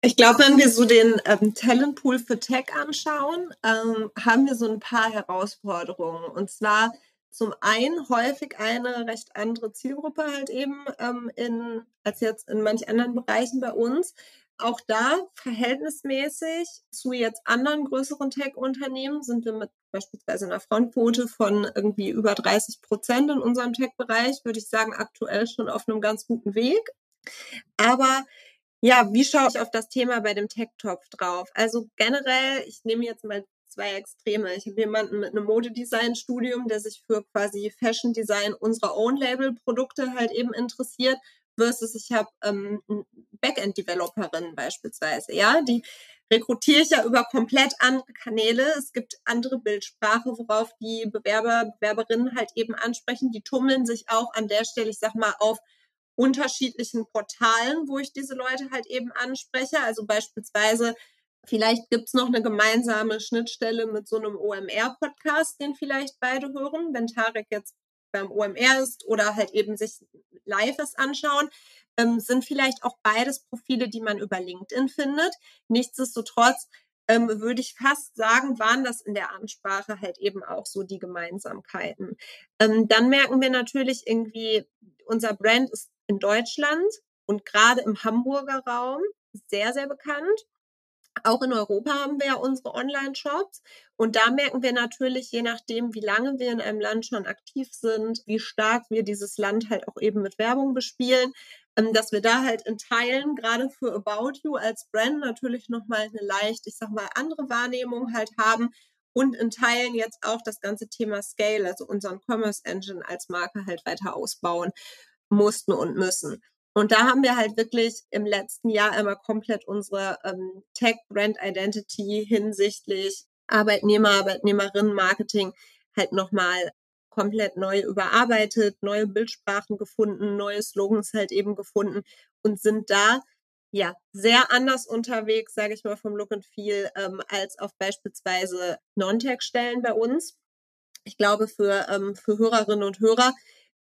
Ich glaube, wenn wir so den ähm, Talentpool für Tech anschauen, ähm, haben wir so ein paar Herausforderungen. Und zwar zum einen häufig eine recht andere Zielgruppe halt eben ähm, in, als jetzt in manch anderen Bereichen bei uns. Auch da verhältnismäßig zu jetzt anderen größeren Tech-Unternehmen sind wir mit beispielsweise einer Frontquote von irgendwie über 30 Prozent in unserem Tech-Bereich, würde ich sagen, aktuell schon auf einem ganz guten Weg. Aber ja, wie schaue ich auf das Thema bei dem Tech-Topf drauf? Also generell, ich nehme jetzt mal zwei Extreme. Ich habe jemanden mit einem Modedesign-Studium, der sich für quasi Fashion Design unserer Own-Label-Produkte halt eben interessiert, versus ich habe ähm, Backend-Developerin beispielsweise, ja, die rekrutiere ich ja über komplett andere Kanäle. Es gibt andere Bildsprache, worauf die Bewerber, Bewerberinnen halt eben ansprechen. Die tummeln sich auch an der Stelle, ich sag mal, auf unterschiedlichen Portalen, wo ich diese Leute halt eben anspreche. Also beispielsweise, vielleicht gibt's noch eine gemeinsame Schnittstelle mit so einem OMR-Podcast, den vielleicht beide hören, wenn Tarek jetzt beim OMR ist oder halt eben sich Lives anschauen, ähm, sind vielleicht auch beides Profile, die man über LinkedIn findet. Nichtsdestotrotz ähm, würde ich fast sagen, waren das in der Ansprache halt eben auch so die Gemeinsamkeiten. Ähm, dann merken wir natürlich irgendwie, unser Brand ist in Deutschland und gerade im Hamburger Raum sehr, sehr bekannt. Auch in Europa haben wir ja unsere Online-Shops. Und da merken wir natürlich, je nachdem, wie lange wir in einem Land schon aktiv sind, wie stark wir dieses Land halt auch eben mit Werbung bespielen, ähm, dass wir da halt in Teilen, gerade für About You als Brand natürlich nochmal eine leicht, ich sag mal, andere Wahrnehmung halt haben und in Teilen jetzt auch das ganze Thema Scale, also unseren Commerce Engine als Marke halt weiter ausbauen mussten und müssen. Und da haben wir halt wirklich im letzten Jahr einmal komplett unsere ähm, Tech-Brand-Identity hinsichtlich Arbeitnehmer, Arbeitnehmerinnen, Marketing halt nochmal komplett neu überarbeitet, neue Bildsprachen gefunden, neue Slogans halt eben gefunden und sind da ja sehr anders unterwegs, sage ich mal, vom Look and Feel, ähm, als auf beispielsweise Non-Tech-Stellen bei uns. Ich glaube, für, ähm, für Hörerinnen und Hörer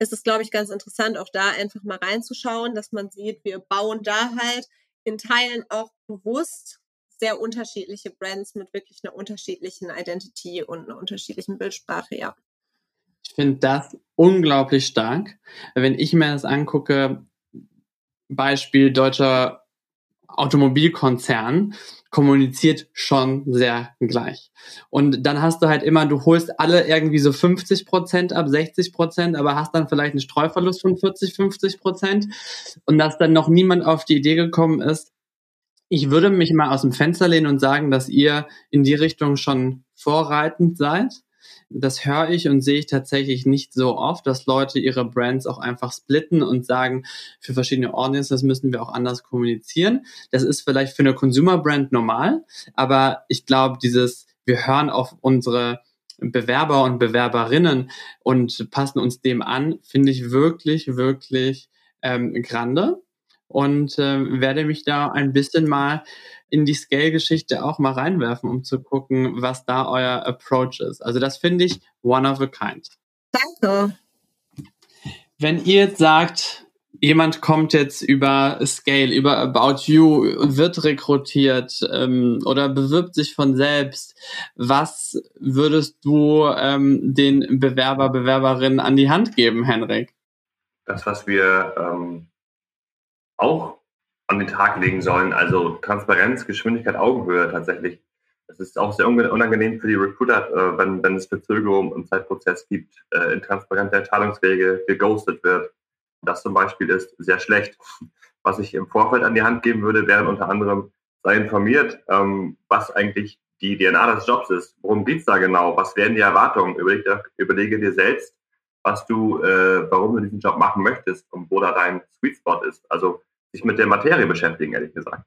ist es, glaube ich, ganz interessant, auch da einfach mal reinzuschauen, dass man sieht, wir bauen da halt in Teilen auch bewusst sehr unterschiedliche Brands mit wirklich einer unterschiedlichen Identity und einer unterschiedlichen Bildsprache, ja. Ich finde das unglaublich stark. Wenn ich mir das angucke, Beispiel deutscher Automobilkonzern kommuniziert schon sehr gleich. Und dann hast du halt immer, du holst alle irgendwie so 50 Prozent ab, 60 Prozent, aber hast dann vielleicht einen Streuverlust von 40, 50 Prozent. Und dass dann noch niemand auf die Idee gekommen ist, ich würde mich mal aus dem Fenster lehnen und sagen, dass ihr in die Richtung schon vorreitend seid das höre ich und sehe ich tatsächlich nicht so oft, dass Leute ihre Brands auch einfach splitten und sagen, für verschiedene Audiences müssen wir auch anders kommunizieren. Das ist vielleicht für eine Consumer Brand normal, aber ich glaube, dieses, wir hören auf unsere Bewerber und Bewerberinnen und passen uns dem an, finde ich wirklich, wirklich ähm, grande und äh, werde mich da ein bisschen mal in die Scale-Geschichte auch mal reinwerfen, um zu gucken, was da euer Approach ist. Also das finde ich one of a kind. Danke. Wenn ihr jetzt sagt, jemand kommt jetzt über Scale, über About You, wird rekrutiert ähm, oder bewirbt sich von selbst. Was würdest du ähm, den Bewerber, Bewerberinnen an die Hand geben, Henrik? Das, was wir ähm, auch an den Tag legen sollen, also Transparenz, Geschwindigkeit, Augenhöhe tatsächlich. Es ist auch sehr unangenehm für die Recruiter, äh, wenn, wenn es Verzögerungen im Zeitprozess gibt, äh, intransparente Entscheidungswege geghostet wird. Das zum Beispiel ist sehr schlecht. *laughs* Was ich im Vorfeld an die Hand geben würde, wären unter anderem, sei informiert, ähm, was eigentlich die DNA des Jobs ist. Worum geht's da genau? Was wären die Erwartungen? Überlege, überlege dir selbst, was du, äh, warum du diesen Job machen möchtest und wo da dein Sweet Spot ist. Also sich mit der Materie beschäftigen, ehrlich gesagt.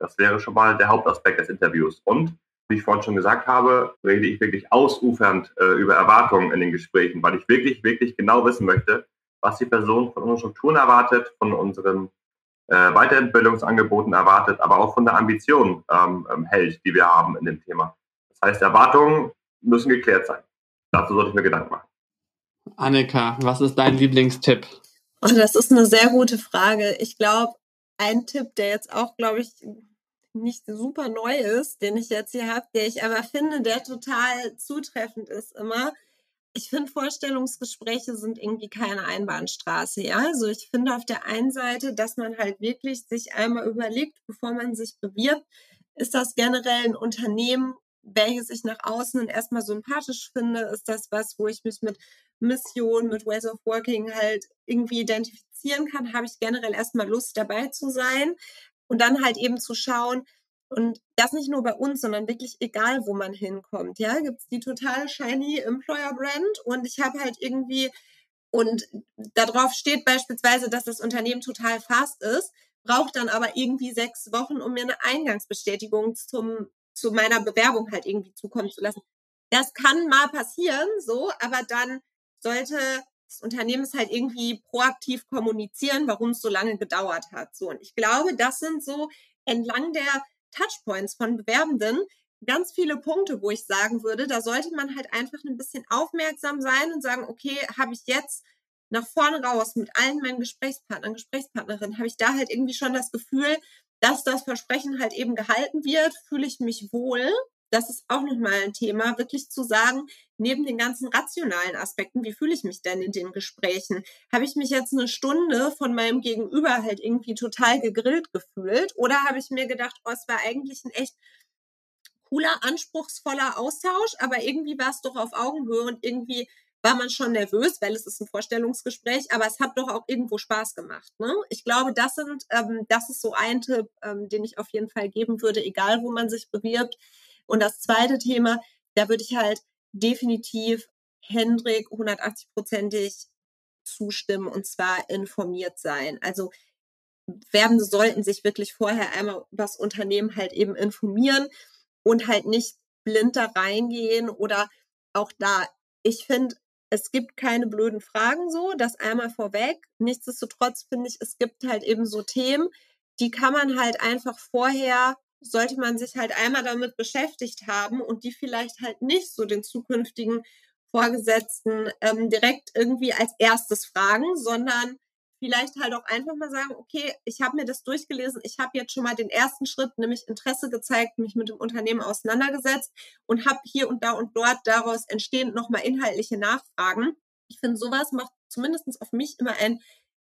Das wäre schon mal der Hauptaspekt des Interviews. Und wie ich vorhin schon gesagt habe, rede ich wirklich ausufernd äh, über Erwartungen in den Gesprächen, weil ich wirklich, wirklich genau wissen möchte, was die Person von unseren Strukturen erwartet, von unseren äh, Weiterbildungsangeboten erwartet, aber auch von der Ambition ähm, ähm, hält, die wir haben in dem Thema. Das heißt, Erwartungen müssen geklärt sein. Dazu sollte ich mir Gedanken machen. Annika, was ist dein Lieblingstipp? Oh, das ist eine sehr gute Frage. Ich glaube, ein Tipp, der jetzt auch, glaube ich, nicht super neu ist, den ich jetzt hier habe, der ich aber finde, der total zutreffend ist immer. Ich finde, Vorstellungsgespräche sind irgendwie keine Einbahnstraße. Ja, also ich finde auf der einen Seite, dass man halt wirklich sich einmal überlegt, bevor man sich bewirbt, ist das generell ein Unternehmen, welches ich nach außen erstmal sympathisch finde? Ist das was, wo ich mich mit Mission, mit Ways of Working halt irgendwie identifizieren kann? Habe ich generell erstmal Lust dabei zu sein? Und dann halt eben zu schauen, und das nicht nur bei uns, sondern wirklich egal, wo man hinkommt. Ja, gibt es die total shiny Employer Brand und ich habe halt irgendwie und darauf steht beispielsweise, dass das Unternehmen total fast ist, braucht dann aber irgendwie sechs Wochen, um mir eine Eingangsbestätigung zum zu meiner Bewerbung halt irgendwie zukommen zu lassen. Das kann mal passieren, so, aber dann sollte das Unternehmen es halt irgendwie proaktiv kommunizieren, warum es so lange gedauert hat. So, und ich glaube, das sind so entlang der Touchpoints von Bewerbenden ganz viele Punkte, wo ich sagen würde, da sollte man halt einfach ein bisschen aufmerksam sein und sagen, okay, habe ich jetzt nach vorne raus mit allen meinen Gesprächspartnern, Gesprächspartnerinnen, habe ich da halt irgendwie schon das Gefühl, dass das Versprechen halt eben gehalten wird, fühle ich mich wohl das ist auch nochmal ein Thema, wirklich zu sagen, neben den ganzen rationalen Aspekten, wie fühle ich mich denn in den Gesprächen? Habe ich mich jetzt eine Stunde von meinem Gegenüber halt irgendwie total gegrillt gefühlt? Oder habe ich mir gedacht, oh, es war eigentlich ein echt cooler, anspruchsvoller Austausch, aber irgendwie war es doch auf Augenhöhe und irgendwie war man schon nervös, weil es ist ein Vorstellungsgespräch, aber es hat doch auch irgendwo Spaß gemacht. Ne? Ich glaube, das sind, ähm, das ist so ein Tipp, ähm, den ich auf jeden Fall geben würde, egal wo man sich bewirbt und das zweite Thema, da würde ich halt definitiv Hendrik 180-prozentig zustimmen und zwar informiert sein. Also Werbende sollten sich wirklich vorher einmal über das Unternehmen halt eben informieren und halt nicht blind da reingehen oder auch da, ich finde, es gibt keine blöden Fragen so, das einmal vorweg. Nichtsdestotrotz finde ich, es gibt halt eben so Themen, die kann man halt einfach vorher sollte man sich halt einmal damit beschäftigt haben und die vielleicht halt nicht so den zukünftigen Vorgesetzten ähm, direkt irgendwie als erstes fragen, sondern vielleicht halt auch einfach mal sagen, okay, ich habe mir das durchgelesen, ich habe jetzt schon mal den ersten Schritt, nämlich Interesse gezeigt, mich mit dem Unternehmen auseinandergesetzt und habe hier und da und dort daraus entstehend nochmal inhaltliche Nachfragen. Ich finde, sowas macht zumindest auf mich immer einen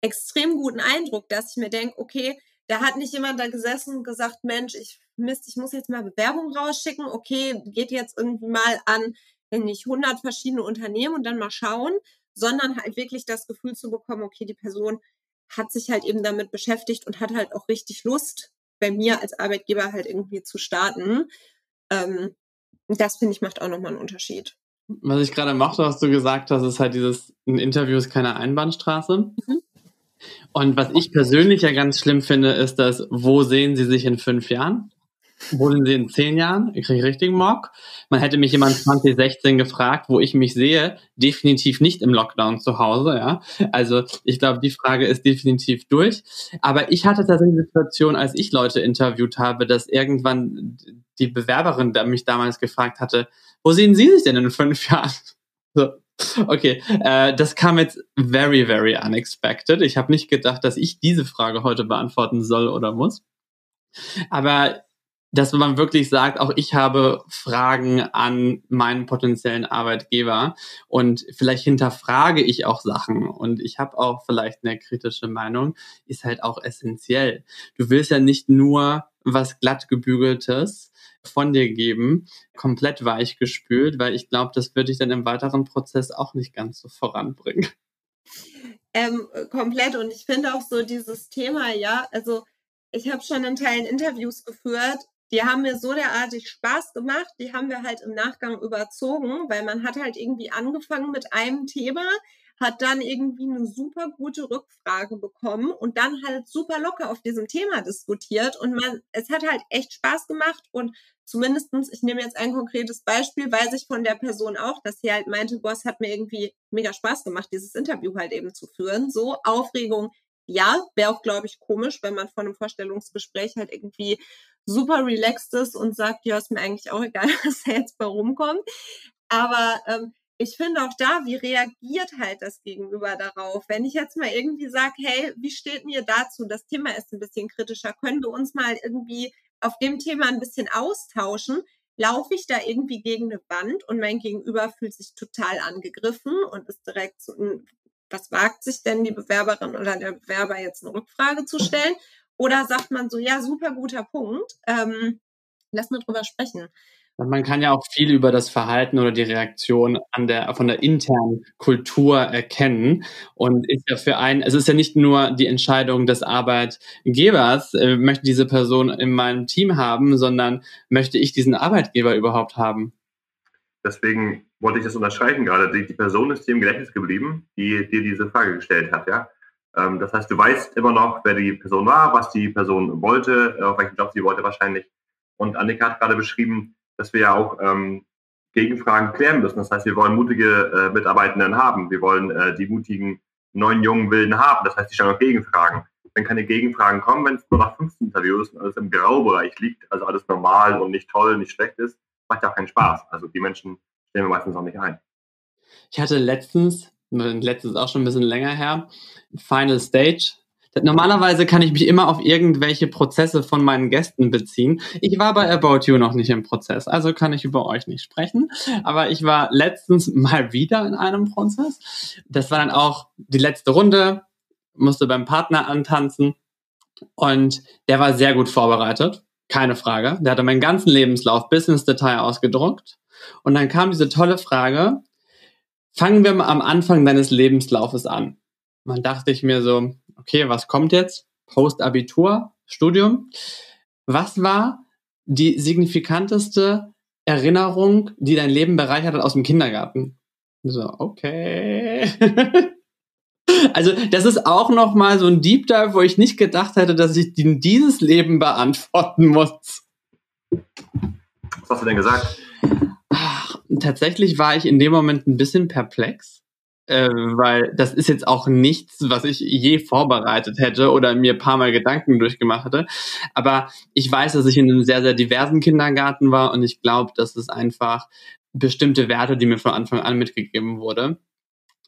extrem guten Eindruck, dass ich mir denke, okay, da hat nicht jemand da gesessen und gesagt, Mensch, ich Mist, ich muss jetzt mal Bewerbung rausschicken. Okay, geht jetzt irgendwie mal an, wenn nicht 100 verschiedene Unternehmen und dann mal schauen, sondern halt wirklich das Gefühl zu bekommen, okay, die Person hat sich halt eben damit beschäftigt und hat halt auch richtig Lust, bei mir als Arbeitgeber halt irgendwie zu starten. Ähm, das finde ich macht auch nochmal einen Unterschied. Was ich gerade mochte, was du gesagt hast, ist halt dieses, ein Interview ist keine Einbahnstraße. Mhm. Und was ich persönlich ja ganz schlimm finde, ist das, wo sehen Sie sich in fünf Jahren? Wo sind Sie in zehn Jahren? Ich kriege richtig Mock. Man hätte mich jemand 2016 gefragt, wo ich mich sehe. Definitiv nicht im Lockdown zu Hause, ja. Also ich glaube, die Frage ist definitiv durch. Aber ich hatte tatsächlich die Situation, als ich Leute interviewt habe, dass irgendwann die Bewerberin der mich damals gefragt hatte, wo sehen Sie sich denn in fünf Jahren? So, Okay, äh, das kam jetzt very, very unexpected. Ich habe nicht gedacht, dass ich diese Frage heute beantworten soll oder muss. Aber dass man wirklich sagt, auch ich habe Fragen an meinen potenziellen Arbeitgeber und vielleicht hinterfrage ich auch Sachen und ich habe auch vielleicht eine kritische Meinung, ist halt auch essentiell. Du willst ja nicht nur was glatt gebügeltes von dir geben, komplett weich gespült, weil ich glaube, das würde dich dann im weiteren Prozess auch nicht ganz so voranbringen. Ähm, komplett und ich finde auch so dieses Thema, ja, also ich habe schon in Teilen Interviews geführt, die haben mir so derartig Spaß gemacht, die haben wir halt im Nachgang überzogen, weil man hat halt irgendwie angefangen mit einem Thema, hat dann irgendwie eine super gute Rückfrage bekommen und dann halt super locker auf diesem Thema diskutiert und man, es hat halt echt Spaß gemacht und zumindestens, ich nehme jetzt ein konkretes Beispiel, weiß ich von der Person auch, dass sie halt meinte, Boss hat mir irgendwie mega Spaß gemacht, dieses Interview halt eben zu führen. So Aufregung, ja, wäre auch, glaube ich, komisch, wenn man von einem Vorstellungsgespräch halt irgendwie super relaxed ist und sagt, ja, ist mir eigentlich auch egal, *laughs* was da jetzt bei rumkommt. Aber ähm, ich finde auch da, wie reagiert halt das Gegenüber darauf? Wenn ich jetzt mal irgendwie sage, hey, wie steht mir dazu? Das Thema ist ein bisschen kritischer. Können wir uns mal irgendwie auf dem Thema ein bisschen austauschen? Laufe ich da irgendwie gegen eine Wand und mein Gegenüber fühlt sich total angegriffen und ist direkt so, hm, was wagt sich denn die Bewerberin oder der Bewerber jetzt eine Rückfrage zu stellen? Oder sagt man so, ja, super guter Punkt, ähm, lass mal drüber sprechen. Man kann ja auch viel über das Verhalten oder die Reaktion an der, von der internen Kultur erkennen und ist ja für einen, es ist ja nicht nur die Entscheidung des Arbeitgebers, äh, möchte diese Person in meinem Team haben, sondern möchte ich diesen Arbeitgeber überhaupt haben? Deswegen wollte ich das unterstreichen gerade. Die, die Person ist dir im Gedächtnis geblieben, die dir diese Frage gestellt hat, ja. Ähm, das heißt, du weißt immer noch, wer die Person war, was die Person wollte, äh, auf welchen Job sie wollte wahrscheinlich. Und Annika hat gerade beschrieben, dass wir ja auch ähm, Gegenfragen klären müssen. Das heißt, wir wollen mutige äh, Mitarbeitenden haben. Wir wollen äh, die mutigen neuen jungen Wilden haben. Das heißt, die stellen auch Gegenfragen. Wenn keine Gegenfragen kommen, wenn es nur nach 15 Interviews und alles im Graubereich liegt, also alles normal und nicht toll, nicht schlecht ist, macht ja auch keinen Spaß. Also die Menschen stellen wir meistens auch nicht ein. Ich hatte letztens letztes auch schon ein bisschen länger her, Final Stage. Normalerweise kann ich mich immer auf irgendwelche Prozesse von meinen Gästen beziehen. Ich war bei About You noch nicht im Prozess, also kann ich über euch nicht sprechen. Aber ich war letztens mal wieder in einem Prozess. Das war dann auch die letzte Runde, musste beim Partner antanzen und der war sehr gut vorbereitet, keine Frage. Der hatte meinen ganzen Lebenslauf bis ins Detail ausgedruckt. Und dann kam diese tolle Frage, Fangen wir mal am Anfang deines Lebenslaufes an. Man dachte ich mir so, okay, was kommt jetzt? Post-Abitur, Studium. Was war die signifikanteste Erinnerung, die dein Leben bereichert hat aus dem Kindergarten? So, okay. *laughs* also, das ist auch noch mal so ein Deep Dive, wo ich nicht gedacht hätte, dass ich dieses Leben beantworten muss. Was hast du denn gesagt? Tatsächlich war ich in dem Moment ein bisschen perplex, äh, weil das ist jetzt auch nichts, was ich je vorbereitet hätte oder mir paar Mal Gedanken durchgemacht hätte. Aber ich weiß, dass ich in einem sehr, sehr diversen Kindergarten war und ich glaube, dass es einfach bestimmte Werte, die mir von Anfang an mitgegeben wurde,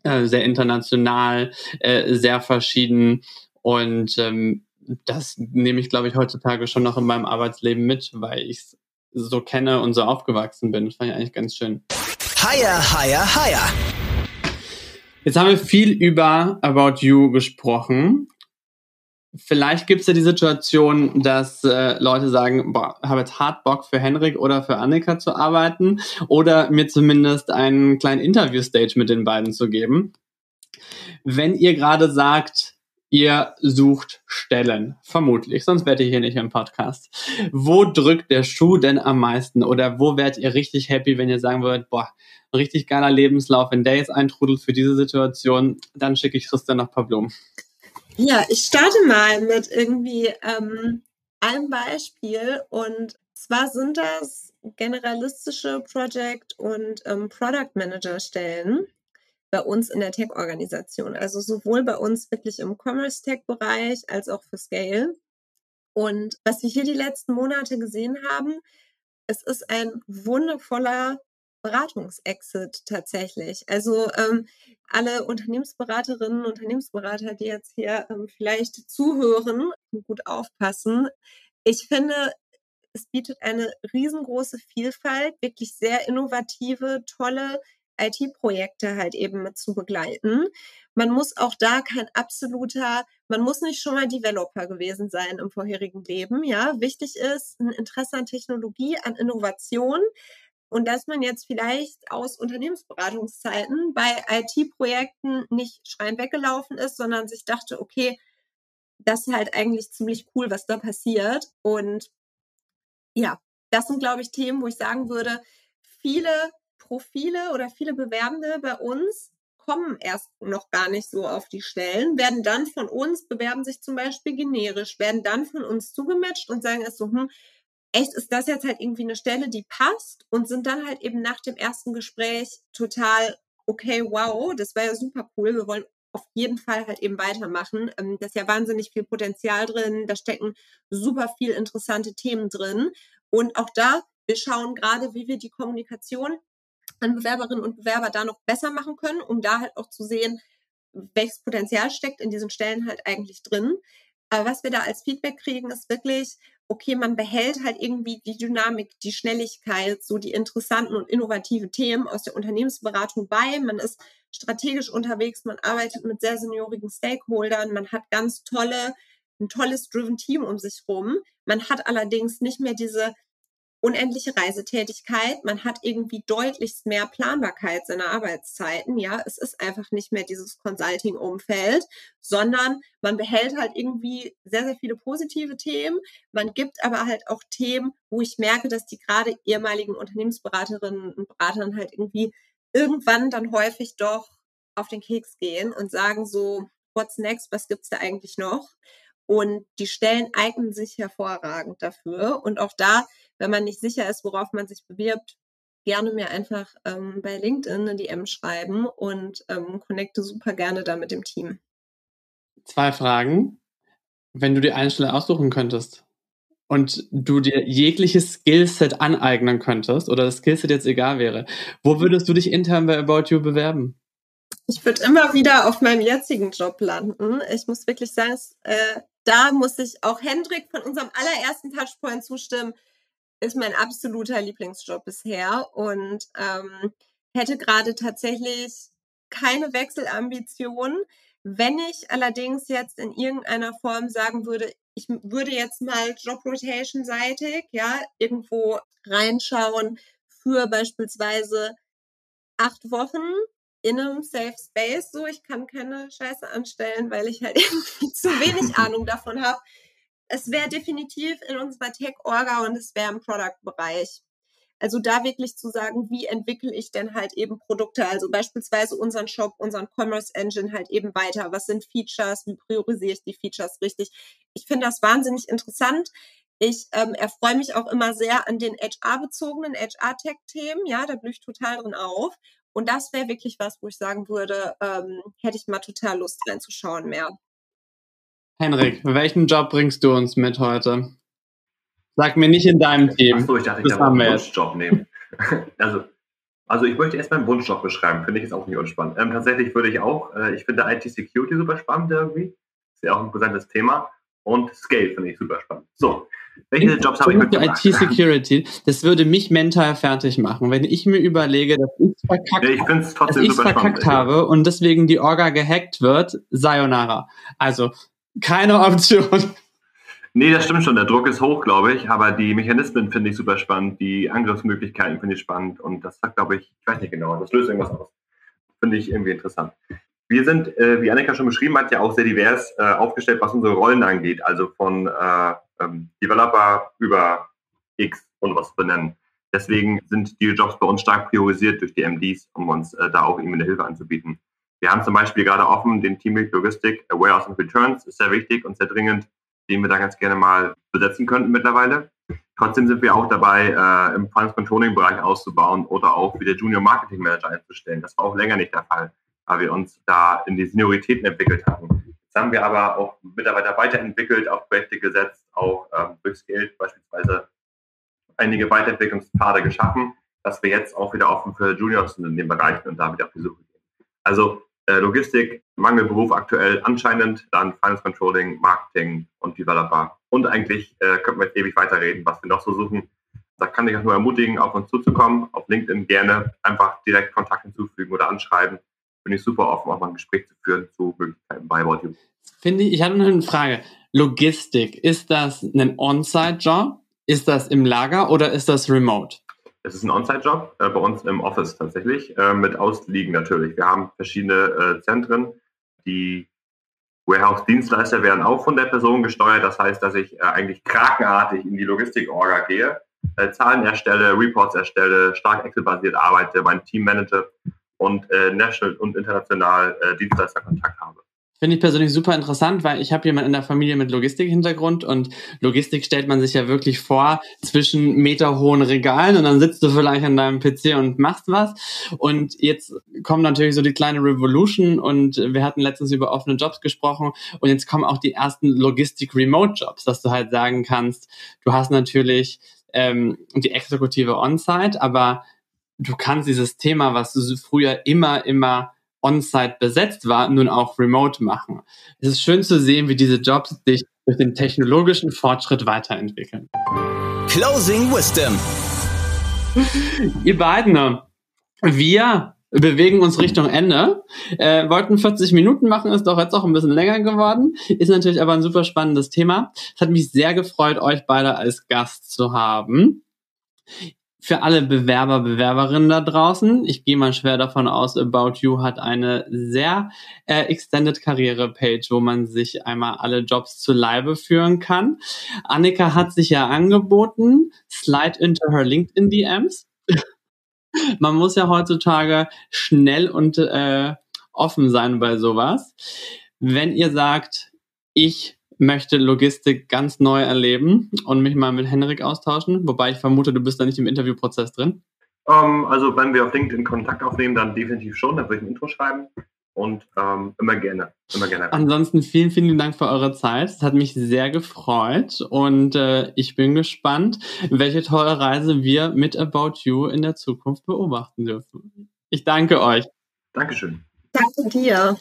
äh, sehr international, äh, sehr verschieden und ähm, das nehme ich, glaube ich, heutzutage schon noch in meinem Arbeitsleben mit, weil ich es so kenne und so aufgewachsen bin. Das fand ich eigentlich ganz schön. Higher, higher, higher. Jetzt haben wir viel über About You gesprochen. Vielleicht gibt es ja die Situation, dass äh, Leute sagen, boah, habe jetzt hart Bock für Henrik oder für Annika zu arbeiten oder mir zumindest einen kleinen Interview-Stage mit den beiden zu geben. Wenn ihr gerade sagt, Ihr sucht Stellen, vermutlich, sonst wärt ihr hier nicht im Podcast. Wo drückt der Schuh denn am meisten oder wo wärt ihr richtig happy, wenn ihr sagen würdet, boah, ein richtig geiler Lebenslauf, wenn der jetzt eintrudelt für diese Situation, dann schicke ich Christian paar Blumen. Ja, ich starte mal mit irgendwie ähm, einem Beispiel und zwar sind das generalistische Project- und ähm, Product Manager Stellen bei uns in der Tech-Organisation. Also sowohl bei uns wirklich im Commerce-Tech-Bereich als auch für Scale. Und was wir hier die letzten Monate gesehen haben, es ist ein wundervoller Beratungsexit tatsächlich. Also ähm, alle Unternehmensberaterinnen und Unternehmensberater, die jetzt hier ähm, vielleicht zuhören, gut aufpassen. Ich finde, es bietet eine riesengroße Vielfalt, wirklich sehr innovative, tolle IT-Projekte halt eben mit zu begleiten. Man muss auch da kein absoluter, man muss nicht schon mal Developer gewesen sein im vorherigen Leben. Ja, wichtig ist ein Interesse an Technologie, an Innovation, und dass man jetzt vielleicht aus Unternehmensberatungszeiten bei IT-Projekten nicht schreien weggelaufen ist, sondern sich dachte, okay, das ist halt eigentlich ziemlich cool, was da passiert. Und ja, das sind, glaube ich, Themen, wo ich sagen würde, viele Profile oder viele Bewerbende bei uns kommen erst noch gar nicht so auf die Stellen, werden dann von uns, bewerben sich zum Beispiel generisch, werden dann von uns zugematcht und sagen es so, hm, echt ist das jetzt halt irgendwie eine Stelle, die passt und sind dann halt eben nach dem ersten Gespräch total, okay, wow, das war ja super cool, wir wollen auf jeden Fall halt eben weitermachen. Ähm, da ist ja wahnsinnig viel Potenzial drin, da stecken super viel interessante Themen drin. Und auch da, wir schauen gerade, wie wir die Kommunikation an Bewerberinnen und Bewerber da noch besser machen können, um da halt auch zu sehen, welches Potenzial steckt in diesen Stellen halt eigentlich drin. Aber was wir da als Feedback kriegen, ist wirklich, okay, man behält halt irgendwie die Dynamik, die Schnelligkeit, so die interessanten und innovativen Themen aus der Unternehmensberatung bei. Man ist strategisch unterwegs, man arbeitet mit sehr seniorigen Stakeholdern, man hat ganz tolle, ein tolles Driven Team um sich rum. Man hat allerdings nicht mehr diese unendliche Reisetätigkeit. Man hat irgendwie deutlichst mehr Planbarkeit seiner Arbeitszeiten. Ja, es ist einfach nicht mehr dieses Consulting-Umfeld, sondern man behält halt irgendwie sehr, sehr viele positive Themen. Man gibt aber halt auch Themen, wo ich merke, dass die gerade ehemaligen Unternehmensberaterinnen und Beratern halt irgendwie irgendwann dann häufig doch auf den Keks gehen und sagen so, what's next? Was gibt's da eigentlich noch? Und die Stellen eignen sich hervorragend dafür. Und auch da wenn man nicht sicher ist, worauf man sich bewirbt, gerne mir einfach ähm, bei LinkedIn eine DM schreiben und ähm, connecte super gerne da mit dem Team. Zwei Fragen. Wenn du dir eine Stelle aussuchen könntest und du dir jegliches Skillset aneignen könntest oder das Skillset jetzt egal wäre, wo würdest du dich intern bei About You bewerben? Ich würde immer wieder auf meinem jetzigen Job landen. Ich muss wirklich sagen, äh, da muss ich auch Hendrik von unserem allerersten Touchpoint zustimmen ist mein absoluter Lieblingsjob bisher und ähm, hätte gerade tatsächlich keine Wechselambitionen. Wenn ich allerdings jetzt in irgendeiner Form sagen würde, ich würde jetzt mal Job Rotation seitig, ja, irgendwo reinschauen für beispielsweise acht Wochen in einem Safe Space, so ich kann keine Scheiße anstellen, weil ich halt *laughs* irgendwie zu wenig *laughs* Ahnung davon habe, es wäre definitiv in unserer Tech-Orga und es wäre im Product-Bereich. Also da wirklich zu sagen, wie entwickle ich denn halt eben Produkte, also beispielsweise unseren Shop, unseren Commerce Engine halt eben weiter. Was sind Features? Wie priorisiere ich die Features richtig? Ich finde das wahnsinnig interessant. Ich ähm, erfreue mich auch immer sehr an den HR-bezogenen HR-Tech-Themen. Ja, da blühe ich total drin auf. Und das wäre wirklich was, wo ich sagen würde, ähm, hätte ich mal total Lust reinzuschauen mehr. Henrik, welchen Job bringst du uns mit heute? Sag mir nicht in deinem Team. Achso, ich dachte, ich darf einen Wunschjob nehmen. *laughs* also, also ich möchte erst meinen Wunschjob beschreiben, finde ich jetzt auch nicht unspannend. Ähm, tatsächlich würde ich auch, äh, ich finde IT-Security super spannend irgendwie. Ist ja auch ein brisantes Thema. Und Scale finde ich super spannend. So, welche Jobs habe ich mitgebracht? IT-Security, das würde mich mental fertig machen, wenn ich mir überlege, dass ich verkackt, ich trotzdem dass verkackt habe und deswegen die Orga gehackt wird. Sayonara. Also keine Option. Nee, das stimmt schon. Der Druck ist hoch, glaube ich. Aber die Mechanismen finde ich super spannend. Die Angriffsmöglichkeiten finde ich spannend. Und das sagt, glaube ich, ich weiß nicht genau, das löst irgendwas aus. Finde ich irgendwie interessant. Wir sind, äh, wie Annika schon beschrieben hat, ja auch sehr divers äh, aufgestellt, was unsere Rollen angeht. Also von äh, ähm, Developer über X und was benennen. Deswegen sind die Jobs bei uns stark priorisiert durch die MDs, um uns äh, da auch irgendwie eine Hilfe anzubieten. Wir haben zum Beispiel gerade offen den Teamlead Logistik, Warehouse and Returns, ist sehr wichtig und sehr dringend, den wir da ganz gerne mal besetzen könnten mittlerweile. Trotzdem sind wir auch dabei, äh, im Finance Controlling Bereich auszubauen oder auch wieder Junior Marketing Manager einzustellen. Das war auch länger nicht der Fall, weil wir uns da in die Senioritäten entwickelt hatten. Jetzt haben wir aber auch Mitarbeiter weiterentwickelt, auf Projekte gesetzt, auch ähm, durchs Geld beispielsweise einige Weiterentwicklungspfade geschaffen, dass wir jetzt auch wieder offen für Juniors in den Bereichen und da wieder auf die Suche gehen. Also äh, Logistik, Mangelberuf aktuell anscheinend, dann Finance Controlling, Marketing und Developer. Und eigentlich äh, könnten wir jetzt ewig weiterreden, was wir noch so suchen. Da kann ich auch nur ermutigen, auf uns zuzukommen. Auf LinkedIn gerne einfach direkt Kontakt hinzufügen oder anschreiben. Bin ich super offen, auch mal ein Gespräch zu führen zu Möglichkeiten bei You. Finde ich, ich habe noch eine Frage. Logistik, ist das ein On-Site-Job? Ist das im Lager oder ist das remote? Es ist ein On-Site-Job, äh, bei uns im Office tatsächlich, äh, mit Ausliegen natürlich. Wir haben verschiedene äh, Zentren. Die Warehouse-Dienstleister werden auch von der Person gesteuert. Das heißt, dass ich äh, eigentlich krakenartig in die Logistik-Orga gehe, äh, Zahlen erstelle, Reports erstelle, stark Excel-basiert arbeite, mein Team manage und äh, national und international Dienstleisterkontakt habe. Finde ich persönlich super interessant, weil ich habe jemanden in der Familie mit Logistik-Hintergrund und Logistik stellt man sich ja wirklich vor zwischen meterhohen Regalen und dann sitzt du vielleicht an deinem PC und machst was. Und jetzt kommt natürlich so die kleine Revolution und wir hatten letztens über offene Jobs gesprochen und jetzt kommen auch die ersten Logistik-Remote-Jobs, dass du halt sagen kannst, du hast natürlich ähm, die Exekutive On-Site, aber du kannst dieses Thema, was du früher immer, immer on-site besetzt war, nun auch remote machen. Es ist schön zu sehen, wie diese Jobs sich durch den technologischen Fortschritt weiterentwickeln. Closing Wisdom. Ihr beiden, wir bewegen uns Richtung Ende. Äh, wollten 40 Minuten machen, ist doch jetzt auch ein bisschen länger geworden. Ist natürlich aber ein super spannendes Thema. Es hat mich sehr gefreut, euch beide als Gast zu haben für alle Bewerber, Bewerberinnen da draußen. Ich gehe mal schwer davon aus, About You hat eine sehr äh, extended Karriere-Page, wo man sich einmal alle Jobs zu Leibe führen kann. Annika hat sich ja angeboten. Slide into her LinkedIn DMs. *laughs* man muss ja heutzutage schnell und äh, offen sein bei sowas. Wenn ihr sagt, ich möchte Logistik ganz neu erleben und mich mal mit Henrik austauschen, wobei ich vermute, du bist da nicht im Interviewprozess drin. Um, ähm, also wenn wir auf LinkedIn Kontakt aufnehmen, dann definitiv schon, dann würde ich ein Intro schreiben und ähm, immer gerne, immer gerne. Ansonsten vielen, vielen Dank für eure Zeit. Es hat mich sehr gefreut und äh, ich bin gespannt, welche tolle Reise wir mit About You in der Zukunft beobachten dürfen. Ich danke euch. Dankeschön. Danke dir.